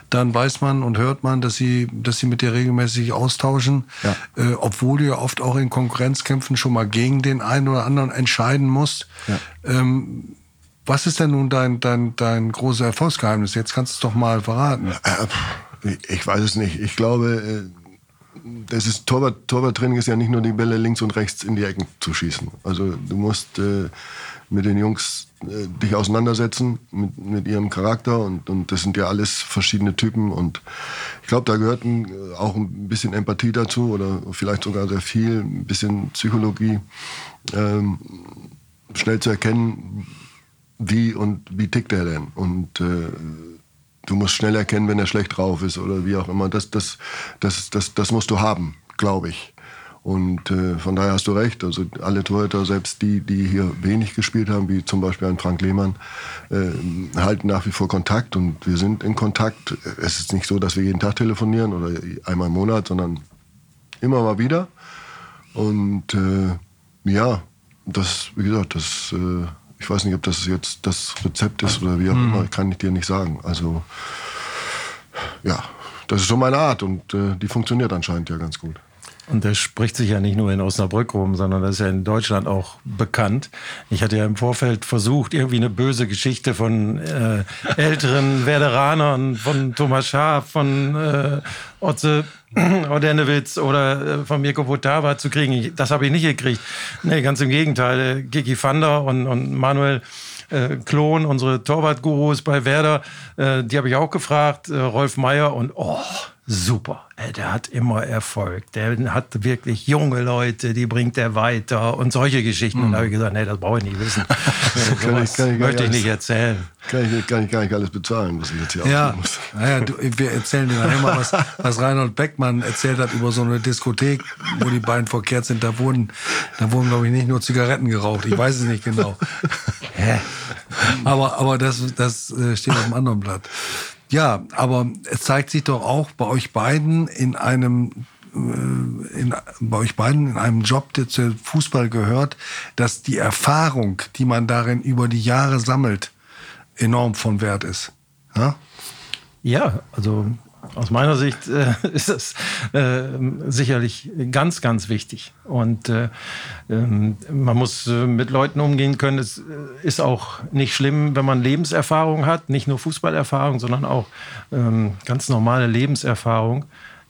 Dann weiß man und hört man, dass sie, dass sie mit dir regelmäßig austauschen. Ja. Äh, obwohl du ja oft auch in Konkurrenzkämpfen schon mal gegen den einen oder anderen entscheiden musst. Ja. Ähm, was ist denn nun dein, dein, dein großes Erfolgsgeheimnis? Jetzt kannst du es doch mal verraten. Äh, ich weiß es nicht. Ich glaube, äh, das ist Torwart, Torwarttraining ist ja nicht nur die Bälle links und rechts in die Ecken zu schießen. Also du musst äh, mit den Jungs äh, dich auseinandersetzen mit, mit ihrem Charakter und, und das sind ja alles verschiedene Typen und ich glaube, da gehört ein, äh, auch ein bisschen Empathie dazu oder vielleicht sogar sehr viel, ein bisschen Psychologie, ähm, schnell zu erkennen, wie und wie tickt er denn und äh, du musst schnell erkennen, wenn er schlecht drauf ist oder wie auch immer. Das, das, das, das, das musst du haben, glaube ich. Und äh, von daher hast du recht. Also alle Torhüter, selbst die, die hier wenig gespielt haben, wie zum Beispiel ein Frank Lehmann, äh, halten nach wie vor Kontakt und wir sind in Kontakt. Es ist nicht so, dass wir jeden Tag telefonieren oder einmal im Monat, sondern immer mal wieder. Und äh, ja, das, wie gesagt, das äh, ich weiß nicht, ob das jetzt das Rezept ist oder wie auch mhm. immer, kann ich dir nicht sagen. Also ja, das ist so meine Art und äh, die funktioniert anscheinend ja ganz gut. Und das spricht sich ja nicht nur in Osnabrück rum, sondern das ist ja in Deutschland auch bekannt. Ich hatte ja im Vorfeld versucht, irgendwie eine böse Geschichte von äh, älteren *laughs* Werderanern, von Thomas Schaaf, von äh, Otze *clears throat* Ordenewitz oder äh, von Mirko Votava zu kriegen. das habe ich nicht gekriegt. Nee, ganz im Gegenteil. Gigi Vander und, und Manuel äh, Klon, unsere Torwartgurus bei Werder, äh, die habe ich auch gefragt. Äh, Rolf Meyer und oh, super. Der hat immer Erfolg. Der hat wirklich junge Leute, die bringt er weiter und solche Geschichten. Mhm. Und da habe ich gesagt, nee, das brauche ich nicht wissen. *laughs* kann ich, kann ich möchte ich nicht erzählen. Kann ich, kann ich gar nicht alles bezahlen, was ich jetzt hier ja. muss. Naja, du, wir erzählen dir nachher mal, was, was Reinhold Beckmann erzählt hat über so eine Diskothek, wo die beiden verkehrt sind. Da wurden, da wurden glaube ich, nicht nur Zigaretten geraucht. Ich weiß es nicht genau. aber aber das, das äh, steht auf einem anderen Blatt. Ja, aber es zeigt sich doch auch bei euch beiden in einem äh, in, bei euch beiden in einem Job, der zu Fußball gehört, dass die Erfahrung, die man darin über die Jahre sammelt, enorm von Wert ist. Ja, ja also aus meiner Sicht äh, *laughs* ist das äh, sicherlich ganz, ganz wichtig. Und äh, ähm, man muss äh, mit Leuten umgehen können. Es äh, ist auch nicht schlimm, wenn man Lebenserfahrung hat, nicht nur Fußballerfahrung, sondern auch ähm, ganz normale Lebenserfahrung,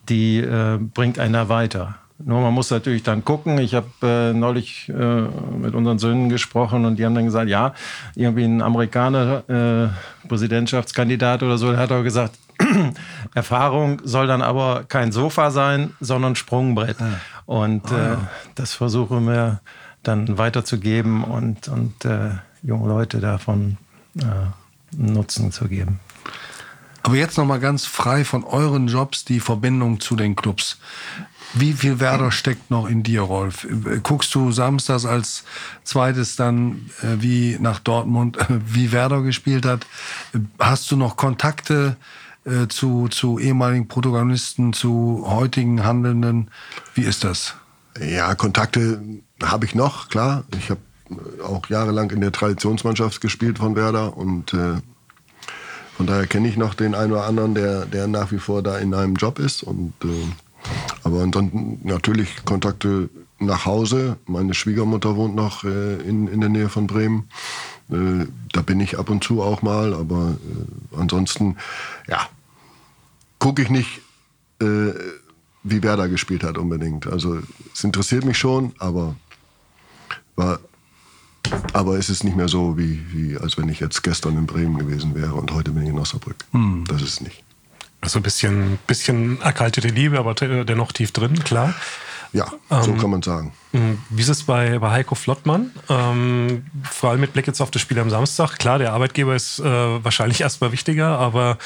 die äh, bringt einer weiter. Nur man muss natürlich dann gucken. Ich habe äh, neulich äh, mit unseren Söhnen gesprochen und die haben dann gesagt, ja, irgendwie ein Amerikaner, äh, Präsidentschaftskandidat oder so, der hat auch gesagt, *clears throat* Erfahrung soll dann aber kein Sofa sein, sondern Sprungbrett. Ah. Und oh, ja. äh, das versuchen wir dann weiterzugeben und, und äh, junge Leute davon äh, Nutzen zu geben. Aber jetzt noch mal ganz frei von euren Jobs die Verbindung zu den Clubs. Wie viel Werder steckt noch in dir, Rolf? Guckst du samstags als zweites dann äh, wie nach Dortmund, äh, wie Werder gespielt hat? Hast du noch Kontakte äh, zu, zu ehemaligen Protagonisten, zu heutigen Handelnden? Wie ist das? Ja, Kontakte habe ich noch, klar. Ich habe auch jahrelang in der Traditionsmannschaft gespielt von Werder und äh, von daher kenne ich noch den einen oder anderen, der, der nach wie vor da in einem Job ist und äh, Aber dann natürlich Kontakte nach Hause. Meine Schwiegermutter wohnt noch äh, in, in der Nähe von Bremen. Äh, da bin ich ab und zu auch mal, aber äh, ansonsten, ja, gucke ich nicht, äh, wie Werder gespielt hat unbedingt. Also es interessiert mich schon, aber war, aber es ist nicht mehr so, wie, wie als wenn ich jetzt gestern in Bremen gewesen wäre und heute bin ich in Osnabrück. Hm. Das ist nicht. Also ein bisschen, bisschen erkaltete Liebe, aber dennoch tief drin, klar. Ja, so ähm, kann man sagen. Hm, wie ist es bei, bei Heiko Flottmann? Ähm, vor allem mit Blick jetzt auf das Spiel am Samstag. Klar, der Arbeitgeber ist äh, wahrscheinlich *laughs* erstmal wichtiger, aber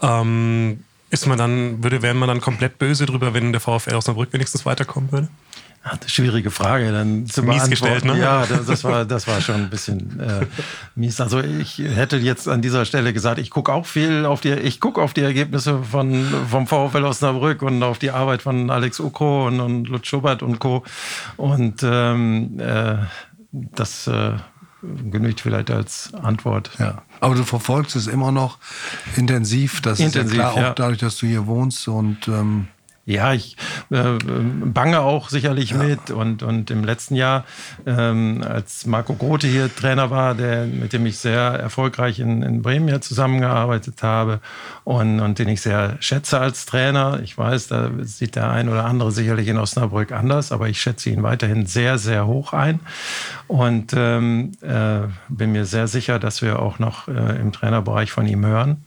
ähm, ist man dann, würde, wäre man dann komplett böse drüber, wenn der VfL Osnabrück wenigstens weiterkommen würde? schwierige Frage dann zu mies. Gestellt, ne? Ja, das, das, war, das war schon ein bisschen äh, mies. Also ich hätte jetzt an dieser Stelle gesagt, ich gucke auch viel auf die, ich gucke auf die Ergebnisse von, vom VfL Osnabrück und auf die Arbeit von Alex Ukro und, und Lutz Schubert und Co. Und ähm, äh, das äh, genügt vielleicht als Antwort. Ja. Aber du verfolgst es immer noch intensiv. Das intensiv, ist ja klar, ja. auch dadurch, dass du hier wohnst und ähm ja, ich äh, bange auch sicherlich ja. mit. Und, und im letzten Jahr, ähm, als Marco Grote hier Trainer war, der, mit dem ich sehr erfolgreich in, in Bremen hier zusammengearbeitet habe und, und den ich sehr schätze als Trainer. Ich weiß, da sieht der ein oder andere sicherlich in Osnabrück anders, aber ich schätze ihn weiterhin sehr, sehr hoch ein. Und ähm, äh, bin mir sehr sicher, dass wir auch noch äh, im Trainerbereich von ihm hören.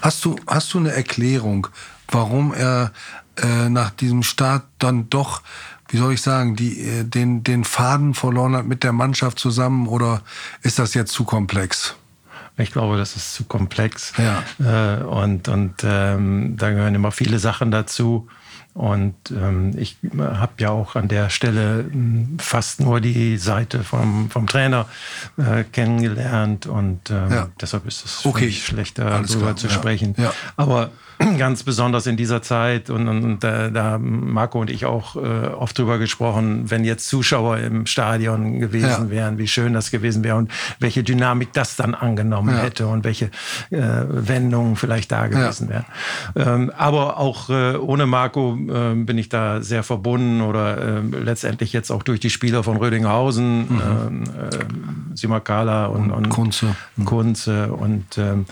Hast du, hast du eine Erklärung, warum er äh, nach diesem Start dann doch, wie soll ich sagen, die, äh, den, den Faden verloren hat mit der Mannschaft zusammen oder ist das jetzt zu komplex? Ich glaube, das ist zu komplex. Ja. Äh, und und ähm, da gehören immer viele Sachen dazu. Und ähm, ich habe ja auch an der Stelle hm, fast nur die Seite vom, vom Trainer äh, kennengelernt und ähm, ja. deshalb ist es okay. schlechter, darüber zu sprechen. Ja. Aber *clears throat* ganz besonders in dieser Zeit und, und, und da, da haben Marco und ich auch äh, oft drüber gesprochen, wenn jetzt Zuschauer im Stadion gewesen ja. wären, wie schön das gewesen wäre und welche Dynamik das dann angenommen ja. hätte und welche äh, Wendungen vielleicht da gewesen ja. wären. Ähm, aber auch äh, ohne Marco äh, bin ich da sehr verbunden oder äh, letztendlich jetzt auch durch die Spieler von Rödinghausen, mhm. Ähm, äh, Simakala und, und, Kunze. Kunze und ähm,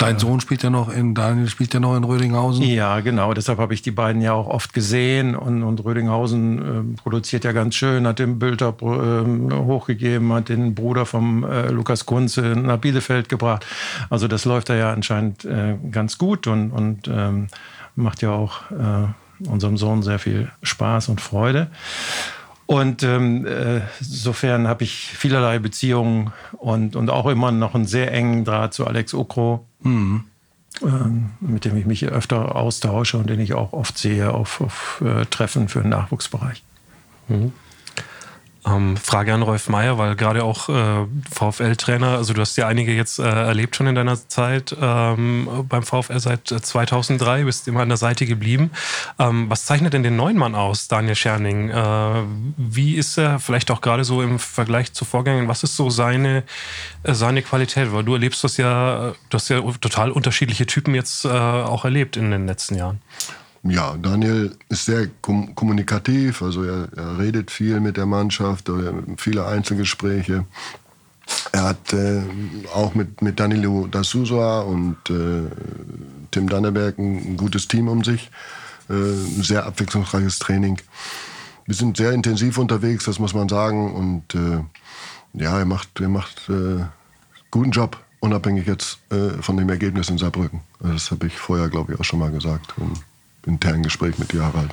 Dein Sohn spielt ja noch in, Daniel spielt ja noch in Rödinghausen. Ja, genau. Deshalb habe ich die beiden ja auch oft gesehen. Und, und Rödinghausen äh, produziert ja ganz schön, hat den Bilder äh, hochgegeben, hat den Bruder vom äh, Lukas Kunze nach Bielefeld gebracht. Also das läuft da ja anscheinend äh, ganz gut und, und ähm, macht ja auch äh, unserem Sohn sehr viel Spaß und Freude. Und ähm, äh, insofern habe ich vielerlei Beziehungen und, und auch immer noch einen sehr engen Draht zu Alex Okro, mhm. Ähm, mit dem ich mich öfter austausche und den ich auch oft sehe auf, auf äh, Treffen für den Nachwuchsbereich. Mhm. Ähm, Frage an Rolf Meyer, weil gerade auch äh, VfL-Trainer, also du hast ja einige jetzt äh, erlebt schon in deiner Zeit ähm, beim VfL seit 2003, bist immer an der Seite geblieben. Ähm, was zeichnet denn den neuen Mann aus, Daniel Scherning? Äh, wie ist er vielleicht auch gerade so im Vergleich zu Vorgängern? Was ist so seine, äh, seine Qualität? Weil du erlebst das ja, du hast ja total unterschiedliche Typen jetzt äh, auch erlebt in den letzten Jahren. Ja, Daniel ist sehr kom kommunikativ, also er, er, redet viel mit der Mannschaft, viele Einzelgespräche. Er hat äh, auch mit, mit Danilo da Sousa und äh, Tim Danneberg ein, ein, gutes Team um sich. Äh, sehr abwechslungsreiches Training. Wir sind sehr intensiv unterwegs, das muss man sagen. Und äh, ja, er macht, er macht äh, guten Job, unabhängig jetzt äh, von dem Ergebnis in Saarbrücken. Das habe ich vorher, glaube ich, auch schon mal gesagt. Und internen Gespräch mit dir, Harald.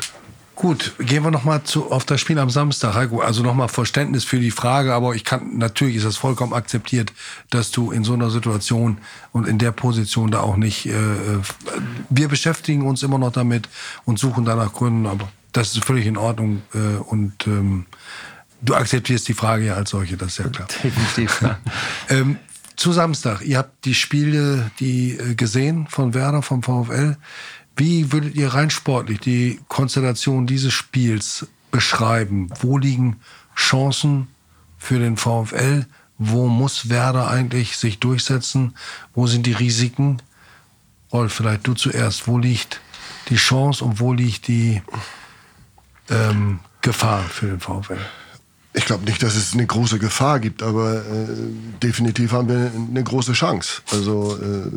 Gut, gehen wir nochmal auf das Spiel am Samstag, Heiko. Also nochmal Verständnis für die Frage, aber ich kann, natürlich ist das vollkommen akzeptiert, dass du in so einer Situation und in der Position da auch nicht, äh, äh, wir beschäftigen uns immer noch damit und suchen danach Gründen, aber das ist völlig in Ordnung äh, und ähm, du akzeptierst die Frage ja als solche, das ist ja klar. *laughs* Definitiv, ja. *laughs* ähm, zu Samstag, ihr habt die Spiele, die äh, gesehen von Werder, vom VfL. Wie würdet ihr rein sportlich die Konstellation dieses Spiels beschreiben? Wo liegen Chancen für den VfL? Wo muss Werder eigentlich sich durchsetzen? Wo sind die Risiken? Rolf, vielleicht du zuerst. Wo liegt die Chance und wo liegt die ähm, Gefahr für den VfL? Ich glaube nicht, dass es eine große Gefahr gibt, aber äh, definitiv haben wir eine große Chance. Also äh,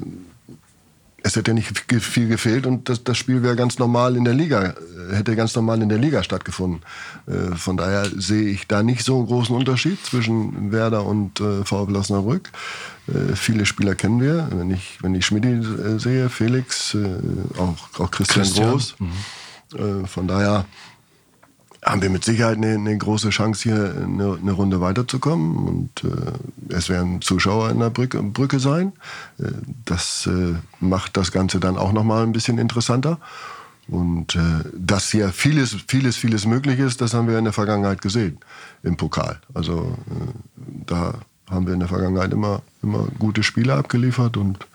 es hätte nicht viel gefehlt und das, das Spiel wäre ganz normal in der Liga, äh, hätte ganz normal in der Liga stattgefunden. Äh, von daher sehe ich da nicht so einen großen Unterschied zwischen Werder und äh, VfL Osnabrück. Viele Spieler kennen wir. Wenn ich, wenn ich Schmidti äh, sehe, Felix, auch, auch Christian, Christian. Groß. Mhm. von daher haben wir mit Sicherheit eine, eine große Chance, hier eine, eine Runde weiterzukommen. Und äh, es werden Zuschauer in der Brücke, Brücke sein. Äh, das äh, macht das Ganze dann auch nochmal ein bisschen interessanter. Und äh, dass hier vieles, vieles, vieles möglich ist, das haben wir in der Vergangenheit gesehen im Pokal. Also äh, da haben wir in der Vergangenheit immer, immer gute Spiele abgeliefert und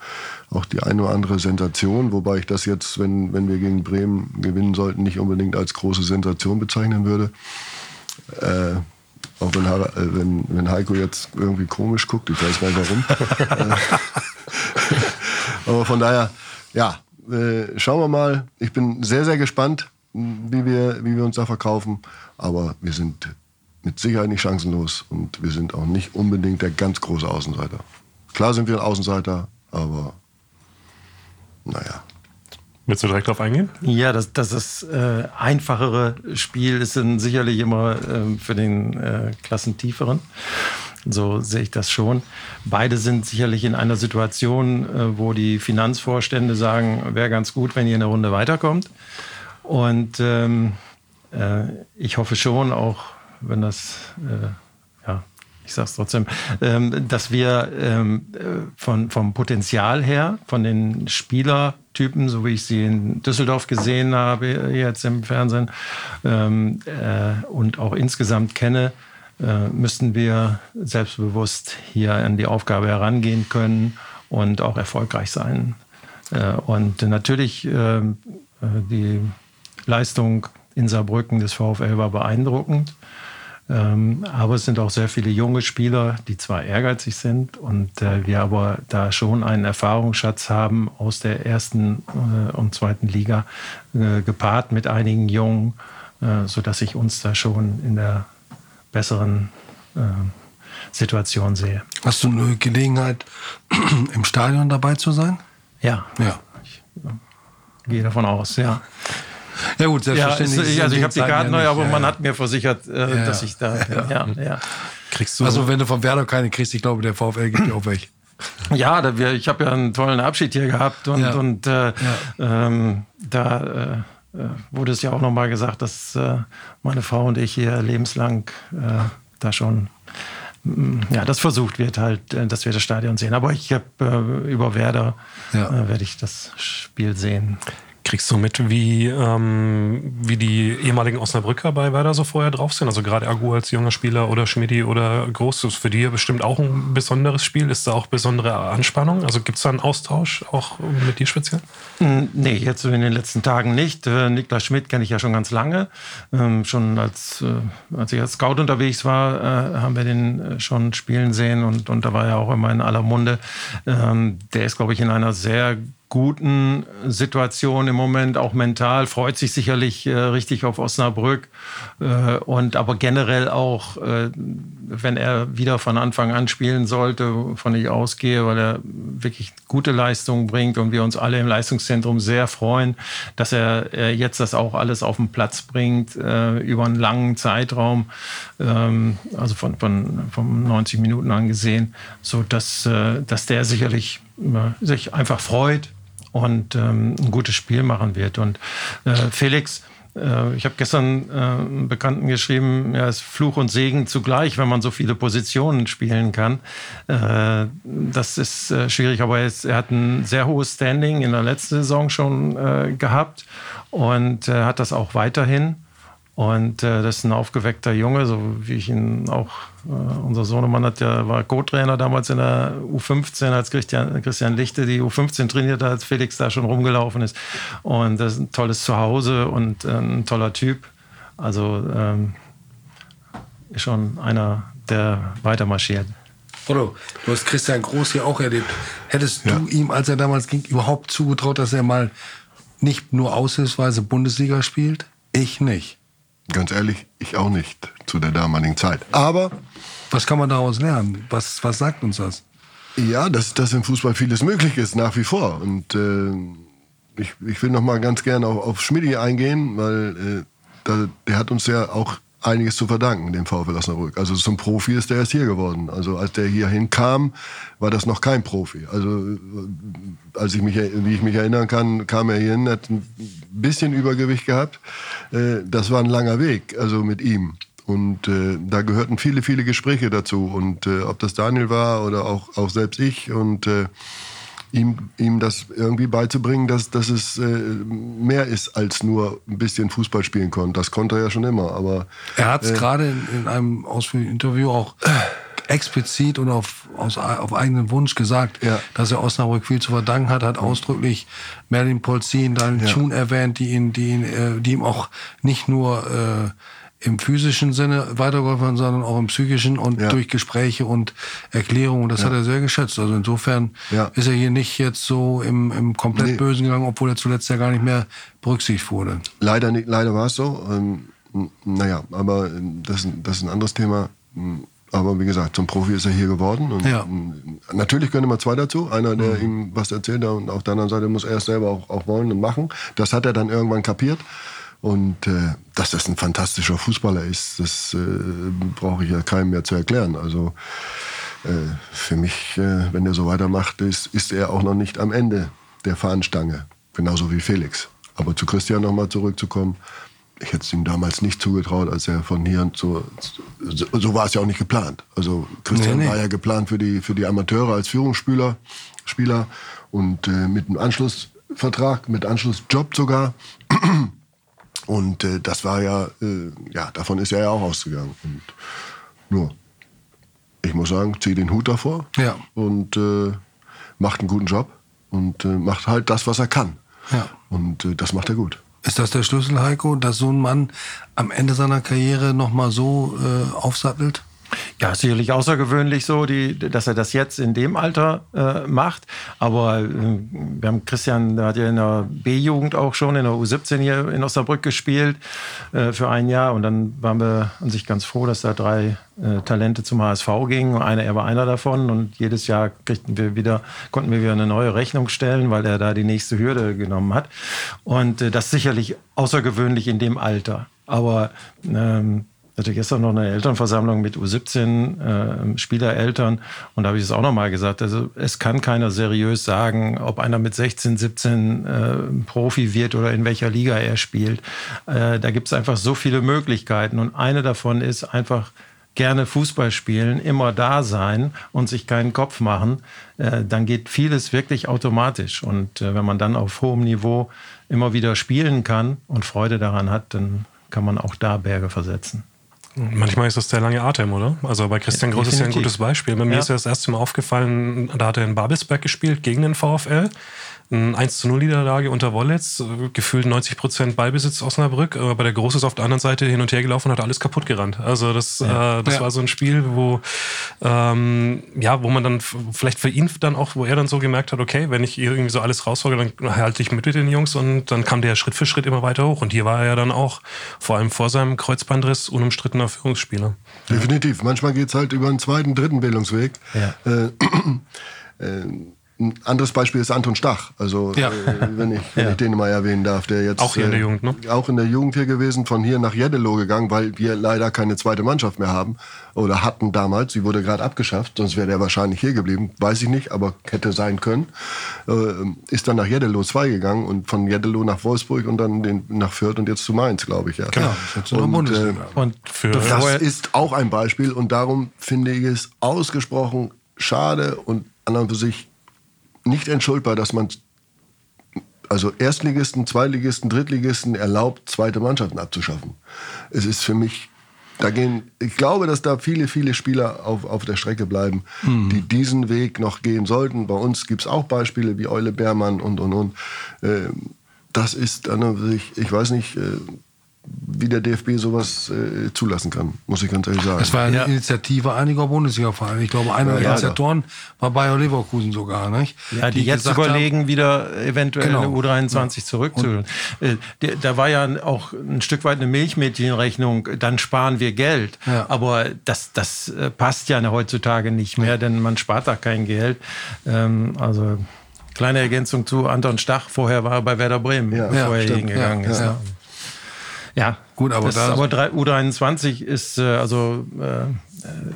auch die eine oder andere Sensation, wobei ich das jetzt, wenn, wenn wir gegen Bremen gewinnen sollten, nicht unbedingt als große Sensation bezeichnen würde. Äh, auch wenn, äh, wenn, wenn Heiko jetzt irgendwie komisch guckt, ich weiß gar nicht warum. Äh, *laughs* Aber von daher, ja, äh, schauen wir mal. Ich bin sehr, sehr gespannt, wie wir, wie wir uns da verkaufen. Aber wir sind mit Sicherheit nicht chancenlos und wir sind auch nicht unbedingt der ganz große Außenseiter. Klar sind wir ein Außenseiter, aber naja. Willst du direkt drauf eingehen? Ja, das, das ist äh, einfachere Spiel ist dann sicherlich immer ähm, für den äh, Klassentieferen. So sehe ich das schon. Beide sind sicherlich in einer Situation, äh, wo die Finanzvorstände sagen, wäre ganz gut, wenn ihr eine Runde weiterkommt. Und ähm, äh, ich hoffe schon, auch wenn das, äh, ja, ich sage es trotzdem, ähm, dass wir ähm, äh, von, vom Potenzial her, von den Spielertypen, so wie ich sie in Düsseldorf gesehen habe, jetzt im Fernsehen, ähm, äh, und auch insgesamt kenne, äh, müssten wir selbstbewusst hier an die Aufgabe herangehen können und auch erfolgreich sein. Äh, und natürlich äh, die Leistung in Saarbrücken des VfL war beeindruckend. Ähm, aber es sind auch sehr viele junge Spieler, die zwar ehrgeizig sind und äh, wir aber da schon einen Erfahrungsschatz haben aus der ersten äh, und zweiten Liga, äh, gepaart mit einigen Jungen, äh, sodass ich uns da schon in der besseren äh, Situation sehe. Hast du eine Gelegenheit, *clears throat* im Stadion dabei zu sein? Ja, Ja. gehe davon aus, ja. Ja gut, Ja, selbstverständlich. ist, also ich habe die Karten ja neu, aber Ja, man ja. hat mir versichert, äh, Ja, dass ja. ich da, ja, ja. Kriegst du Also wenn du von Werder keine kriegst, ich glaube, der VfL gibt dir auch weg. Ja, da wir, ich habe ja einen tollen Abschied hier gehabt und, Ja. und äh, ähm, da äh, äh, wurde es ja auch nochmal gesagt, dass äh, meine Frau und ich hier lebenslang äh, da schon mm, ja, das versucht wird halt, dass wir das Stadion sehen. Aber ich habe äh, über Werder Ja. äh, werde ich das Spiel sehen. Kriegst du mit, wie, ähm, wie die ehemaligen Osnabrücker bei Werder so vorher drauf sind? Also gerade Agu als junger Spieler oder Schmidi oder Groß, das ist für die ja bestimmt auch ein besonderes Spiel. Ist da auch besondere Anspannung? Also gibt es da einen Austausch auch mit dir speziell? Mm, Nee, jetzt in den letzten Tagen nicht. Äh, Niklas Schmidt kenne ich ja schon ganz lange. Ähm, schon als, äh, als ich als Scout unterwegs war, äh, haben wir den äh, schon spielen sehen und, und da war er auch immer in aller Munde. Ähm, der ist, glaube ich, in einer sehr guten Situation im Moment, auch mental, freut sich sicherlich äh, richtig auf Osnabrück. Äh, und aber generell auch, äh, wenn er wieder von Anfang an spielen sollte, wovon ich ausgehe, weil er wirklich gute Leistungen bringt und wir uns alle im Leistungszentrum sehr freuen, dass er jetzt das auch alles auf den Platz bringt äh, über einen langen Zeitraum, ähm, also von, von, von 90 Minuten angesehen, so dass, äh, dass der sicherlich äh, sich einfach freut und ähm, ein gutes Spiel machen wird. Und äh, Felix, äh, ich habe gestern äh, einen Bekannten geschrieben, ja, es ist Fluch und Segen zugleich, wenn man so viele Positionen spielen kann. Äh, das ist äh, schwierig, aber er, ist, er hat ein sehr hohes Standing in der letzten Saison schon äh, gehabt und äh, hat das auch weiterhin. Und äh, das ist ein aufgeweckter Junge, so wie ich ihn auch, äh, unser Sohnemann hat ja, war Co-Trainer damals in der U15, als Christian, Christian Lichte die U15 trainiert hat, als Felix da schon rumgelaufen ist. Und das ist ein tolles Zuhause und äh, ein toller Typ. Also ähm, ist schon einer, der weitermarschiert. Otto, du hast Christian Groß hier auch erlebt. Hättest du ihm, als er damals ging, überhaupt zugetraut, dass er mal nicht nur aushilfsweise Bundesliga spielt? Ich nicht. Ganz ehrlich, ich auch nicht zu der damaligen Zeit. Aber Was kann man daraus lernen? Was, was sagt uns das? Ja, dass, dass im Fußball vieles möglich ist, nach wie vor. Und äh, ich, ich will noch mal ganz gerne auf, auf Schmidi eingehen, weil äh, da, der hat uns ja auch einiges zu verdanken, dem VfL Osnabrück. Also zum Profi ist der erst hier geworden. Also als der hierhin kam, war das noch kein Profi. Also äh, als ich mich, wie ich mich erinnern kann, kam er hierhin, hat ein bisschen Übergewicht gehabt. Äh, das war ein langer Weg, also mit ihm. Und äh, da gehörten viele, viele Gespräche dazu. Und äh, ob das Daniel war oder auch, auch selbst ich. Und äh, ihm, ihm das irgendwie beizubringen, dass, dass es äh, mehr ist als nur ein bisschen Fußball spielen konnte. Das konnte er ja schon immer. Aber Er hat es gerade in, in einem ausführlichen Interview auch explizit und auf, aus, auf eigenen Wunsch gesagt, Ja. dass er Osnabrück viel zu verdanken hat, hat ausdrücklich Merlin Polzin, Daniel Ja. Thun erwähnt, die ihn, die ihn, äh, die ihm auch nicht nur äh, im physischen Sinne weitergeholfen sondern auch im psychischen und Ja. durch Gespräche und Erklärungen. Das hat er sehr geschätzt. Also insofern Ja. ist er hier nicht jetzt so im, im komplett Nee. Bösen gegangen, obwohl er zuletzt ja gar nicht mehr berücksichtigt wurde. Leider, nicht, leider war es so. Ähm, naja, aber ähm, das, ist ein- das ist ein anderes Thema. Mm, Aber wie gesagt, zum Profi ist er hier geworden. Und Ja. mm, natürlich gehören immer zwei dazu. Einer, der ihm was erzählt und auf der anderen Seite muss er es selber auch, auch wollen und machen. Das hat er dann irgendwann kapiert. Und äh, dass das ein fantastischer Fußballer ist, das äh, brauche ich ja keinem mehr zu erklären. Also äh, für mich, äh, wenn er so weitermacht, ist, ist er auch noch nicht am Ende der Fahnenstange. Genauso wie Felix. Aber zu Christian nochmal zurückzukommen, ich hätte es ihm damals nicht zugetraut, als er von hier zu, so, so war es ja auch nicht geplant. Also Christian Nee, nee. war ja geplant für die, für die Amateure als Führungsspieler Spieler und äh, mit einem Anschlussvertrag, mit Anschlussjob sogar. Und äh, das war ja, äh, ja, davon ist er ja auch ausgegangen. Und nur, ich muss sagen, zieh den Hut davor Ja. und äh, macht einen guten Job und äh, macht halt das, was er kann. Ja. Und äh, das macht er gut. Ist das der Schlüssel, Heiko, dass so ein Mann am Ende seiner Karriere nochmal so äh, aufsattelt? Ja, sicherlich außergewöhnlich so, die, dass er das jetzt in dem Alter äh, macht. Aber äh, wir haben Christian, der hat ja in der B-Jugend auch schon in der U17 hier in Osnabrück gespielt äh, für ein Jahr. Und dann waren wir an sich ganz froh, dass da drei äh, Talente zum HSV gingen. Einer, er war einer davon. Und jedes Jahr kriegten wir wieder, konnten wir wieder eine neue Rechnung stellen, weil er da die nächste Hürde genommen hat. Und äh, das sicherlich außergewöhnlich in dem Alter. Aber ähm, hatte gestern noch eine Elternversammlung mit U17 äh, Spielereltern und da habe ich es auch noch mal gesagt. Also es kann keiner seriös sagen, ob einer mit 16, 17 äh, Profi wird oder in welcher Liga er spielt. Äh, da gibt es einfach so viele Möglichkeiten und eine davon ist einfach gerne Fußball spielen, immer da sein und sich keinen Kopf machen, äh, dann geht vieles wirklich automatisch. Und äh, wenn man dann auf hohem Niveau immer wieder spielen kann und Freude daran hat, dann kann man auch da Berge versetzen. Manchmal ist das der lange Atem, oder? Also bei Christian Groß ist ja ein definitiv. gutes Beispiel. Bei mir Ja. ist ja das erste Mal aufgefallen, da hat er in Babelsberg gespielt gegen den VfL. Ein 1 zu 0 Niederlage unter Wollitz, äh, gefühlt 90 Prozent Ballbesitz Osnabrück, aber der Groß ist auf der anderen Seite hin und her gelaufen und hat alles kaputt gerannt. Also das, äh, das Ja. war so ein Spiel, wo ähm, ja, wo man dann vielleicht für ihn dann auch, wo er dann so gemerkt hat, okay, wenn ich irgendwie so alles raushole, dann halte ich mit mit den Jungs und dann kam der Schritt für Schritt immer weiter hoch. Und hier war er ja dann auch, vor allem vor seinem Kreuzbandriss, unumstrittener Führungsspieler. Definitiv. Manchmal geht es halt über einen zweiten, dritten Bildungsweg. Ja. Äh, *clears throat* äh, ein anderes Beispiel ist Anton Stach. Also, Ja. äh, wenn, ich, wenn Ja. ich den mal erwähnen darf, der jetzt. Auch hier in der Jugend, ne? Auch in der Jugend hier gewesen, von hier nach Jeddelo gegangen, weil wir leider keine zweite Mannschaft mehr haben. Oder hatten damals. Sie wurde gerade abgeschafft, sonst wäre der wahrscheinlich hier geblieben. Weiß ich nicht, aber hätte sein können. Äh, ist dann nach Jeddelo 2 gegangen und von Jeddelo nach Wolfsburg und dann den, nach Fürth und jetzt zu Mainz, glaube ich. Ja. Ist jetzt Und, Bundesliga. äh, Und Für- das ist auch ein Beispiel und darum finde ich es ausgesprochen schade und an und für sich nicht entschuldbar, dass man also Erstligisten, Zweitligisten, Drittligisten erlaubt, zweite Mannschaften abzuschaffen. Es ist für mich, da gehen, ich glaube, dass da viele, viele Spieler auf, auf der Strecke bleiben, die diesen Weg noch gehen sollten. Bei uns gibt es auch Beispiele wie Eule Beermann und, und, und. Ähm, Das ist ich weiß nicht, äh, wie der DFB sowas äh, zulassen kann, muss ich ganz ehrlich sagen. Das war eine Ja. Initiative einiger Bundesliga-Vereine. Ich glaube, einer der Ja, Initiatoren war Bayer Leverkusen sogar. Nicht? Ja, die, jetzt gesagt haben- überlegen, wieder eventuell Genau. eine U23 zurückzuholen. Äh, der- Da war ja auch ein Stück weit eine Milchmädchenrechnung, dann sparen wir Geld. Ja. Aber das, das äh, passt ja heutzutage nicht mehr, denn man spart da kein Geld. Ähm, Also kleine Ergänzung zu Anton Stach, vorher war er bei Werder Bremen, Ja, bevor ja, er stimmt. hingegangen Ja, ist. Ja. Gut, aber das, da- aber drei- U23 ist äh, also äh, äh,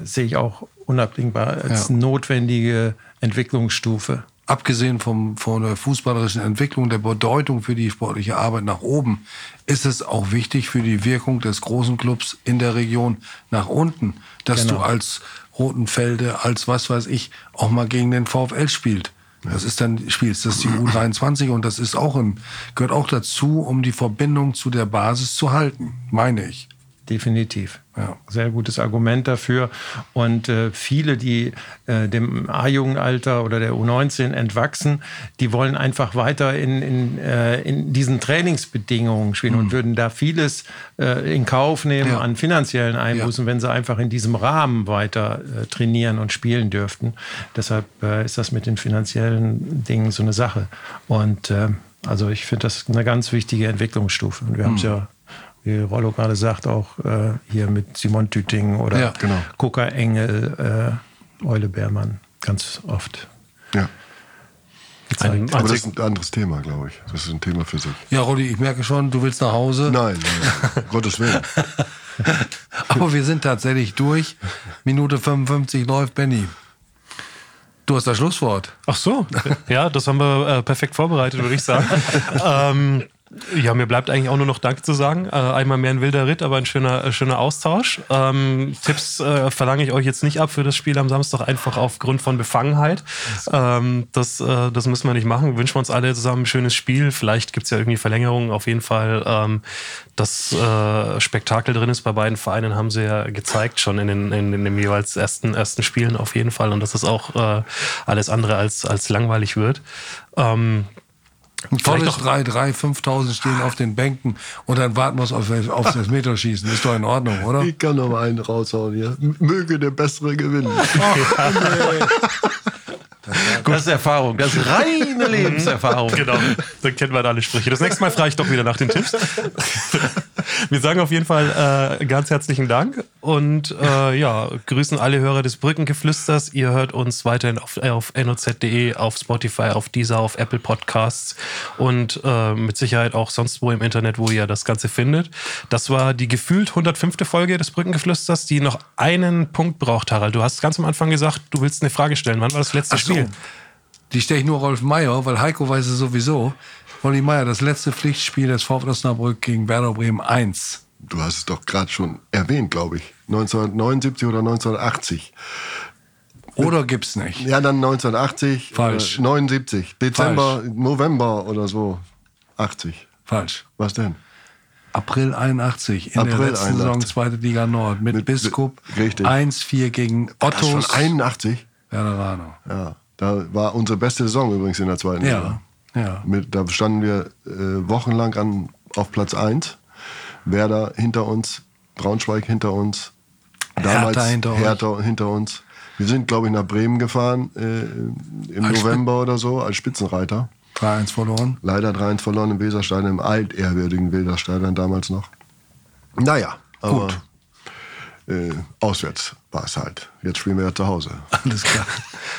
sehe ich auch unabdingbar als Ja. notwendige Entwicklungsstufe. abgesehen vom, von der fußballerischen Entwicklung, der Bedeutung für die sportliche Arbeit nach oben, ist es auch wichtig für die Wirkung des großen Clubs in der Region nach unten, dass Genau. du als Rotenfelde, als was weiß ich, auch mal gegen den VfL spielt. Das ist dann spielst, das ist die U23 und das ist auch ein, gehört auch dazu, um die Verbindung zu der Basis zu halten, meine ich. Definitiv. Ja. Sehr gutes Argument dafür. Und äh, viele, die äh, dem A-Jugendalter oder der U19 entwachsen, die wollen einfach weiter in, in, äh, in diesen Trainingsbedingungen spielen und würden da vieles äh, in Kauf nehmen Mhm. Ja. an finanziellen Einbußen, wenn sie einfach in diesem Rahmen weiter äh, trainieren und spielen dürften. Deshalb äh, ist das mit den finanziellen Dingen so eine Sache. Und also ich finde das eine ganz wichtige Entwicklungsstufe. Und wir haben es ja wie Rollo gerade sagt, auch äh, hier mit Simon Tüting oder Ja, genau. Kuka Engel, äh, Eule Beermann ganz oft Ja. gezeigt. Ein- Aber das ist ein anderes Thema, glaube ich. Das ist ein Thema für sich. Ja, Rolli, ich merke schon, du willst nach Hause. Nein, nein, *laughs* Gottes Willen. *laughs* Aber wir sind tatsächlich durch. Minute 55 läuft Benny. Du hast das Schlusswort. Ach so, ja, das haben wir äh, perfekt vorbereitet, würde ich sagen. *laughs* ähm, ja, mir bleibt eigentlich auch nur noch Danke zu sagen. Äh, einmal mehr ein wilder Ritt, aber ein schöner, äh, schöner Austausch. Ähm, Tipps äh, verlange ich euch jetzt nicht ab für das Spiel am Samstag, einfach aufgrund von Befangenheit. Ähm, das, äh, das müssen wir nicht machen. Wünschen wir uns alle zusammen ein schönes Spiel. Vielleicht gibt es ja irgendwie Verlängerungen. Auf jeden Fall ähm, das äh, Spektakel drin ist bei beiden Vereinen, haben sie ja gezeigt, schon in den, in, den jeweils ersten, ersten Spielen auf jeden Fall. Und dass es auch alles andere als, als langweilig wird. Ähm, Ein tolles noch- 3-3, 5000 stehen auf den Bänken und dann warten wir auf, auf das Meterschießen. Ist doch in Ordnung, oder? Ich kann noch mal einen raushauen hier. Möge der Bessere gewinnen. *laughs* Das ist Erfahrung, das ist reine Lebenserfahrung. Genau, dann kennen wir alle Sprüche. Das nächste Mal frage ich doch wieder nach den Tipps. *laughs* Wir sagen auf jeden Fall äh, ganz herzlichen Dank und äh, ja, grüßen alle Hörer des Brückengeflüsters. Ihr hört uns weiterhin auf, äh, auf noz.de, auf Spotify, auf Deezer, auf Apple Podcasts und äh, mit Sicherheit auch sonst wo im Internet, wo ihr das Ganze findet. Das war die gefühlt 105. Folge des Brückengeflüsters, die noch einen Punkt braucht, Harald. Du hast ganz am Anfang gesagt, du willst eine Frage stellen. Wann war das letzte so. Spiel? Die stelle ich nur Rolf Meier, weil Heiko weiß es sowieso. Rolli Meier, das letzte Pflichtspiel des VfL Osnabrück gegen Werder Bremen 1. Du hast es doch gerade schon erwähnt, glaube ich. 1979 oder 1980. Oder gibt's nicht? Ja, dann 1980. Falsch. Äh, 79. Dezember, Falsch. November oder so. 80. Falsch. Was denn? April 81 in der April letzten Saison 81. zweite Liga Nord mit, Mit- Biskup richtig. 1-4 gegen Das ist Ottos schon 81? Werderaner. Ja. Da war unsere beste Saison übrigens in der zweiten Liga. Ja. Mit, da standen wir äh, wochenlang an, auf Platz 1. Werder hinter uns, Braunschweig hinter uns, damals Hertha hinter. Hertha hinter uns. Wir sind, glaube ich, nach Bremen gefahren äh, im Als November oder so als Spitzenreiter. 3-1 verloren. Leider 3-1 verloren im Weserstadion, im altehrwürdigen Weserstadion damals noch. Naja, aber Gut. Äh, auswärts war es halt. Jetzt spielen wir ja zu Hause. *laughs* Alles klar.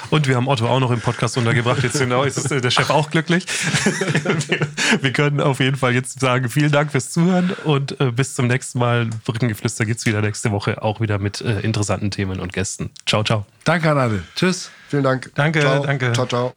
Und wir haben Otto auch noch im Podcast untergebracht. Jetzt genau, ist der Chef auch glücklich. Wir, *laughs* wir können auf jeden Fall jetzt sagen, vielen Dank fürs Zuhören und äh, bis zum nächsten Mal. Brückengeflüster gibt es wieder nächste Woche, auch wieder mit äh, interessanten Themen und Gästen. Ciao, ciao. Danke an alle. Tschüss. Vielen Dank. Danke, ciao. danke. Ciao, ciao.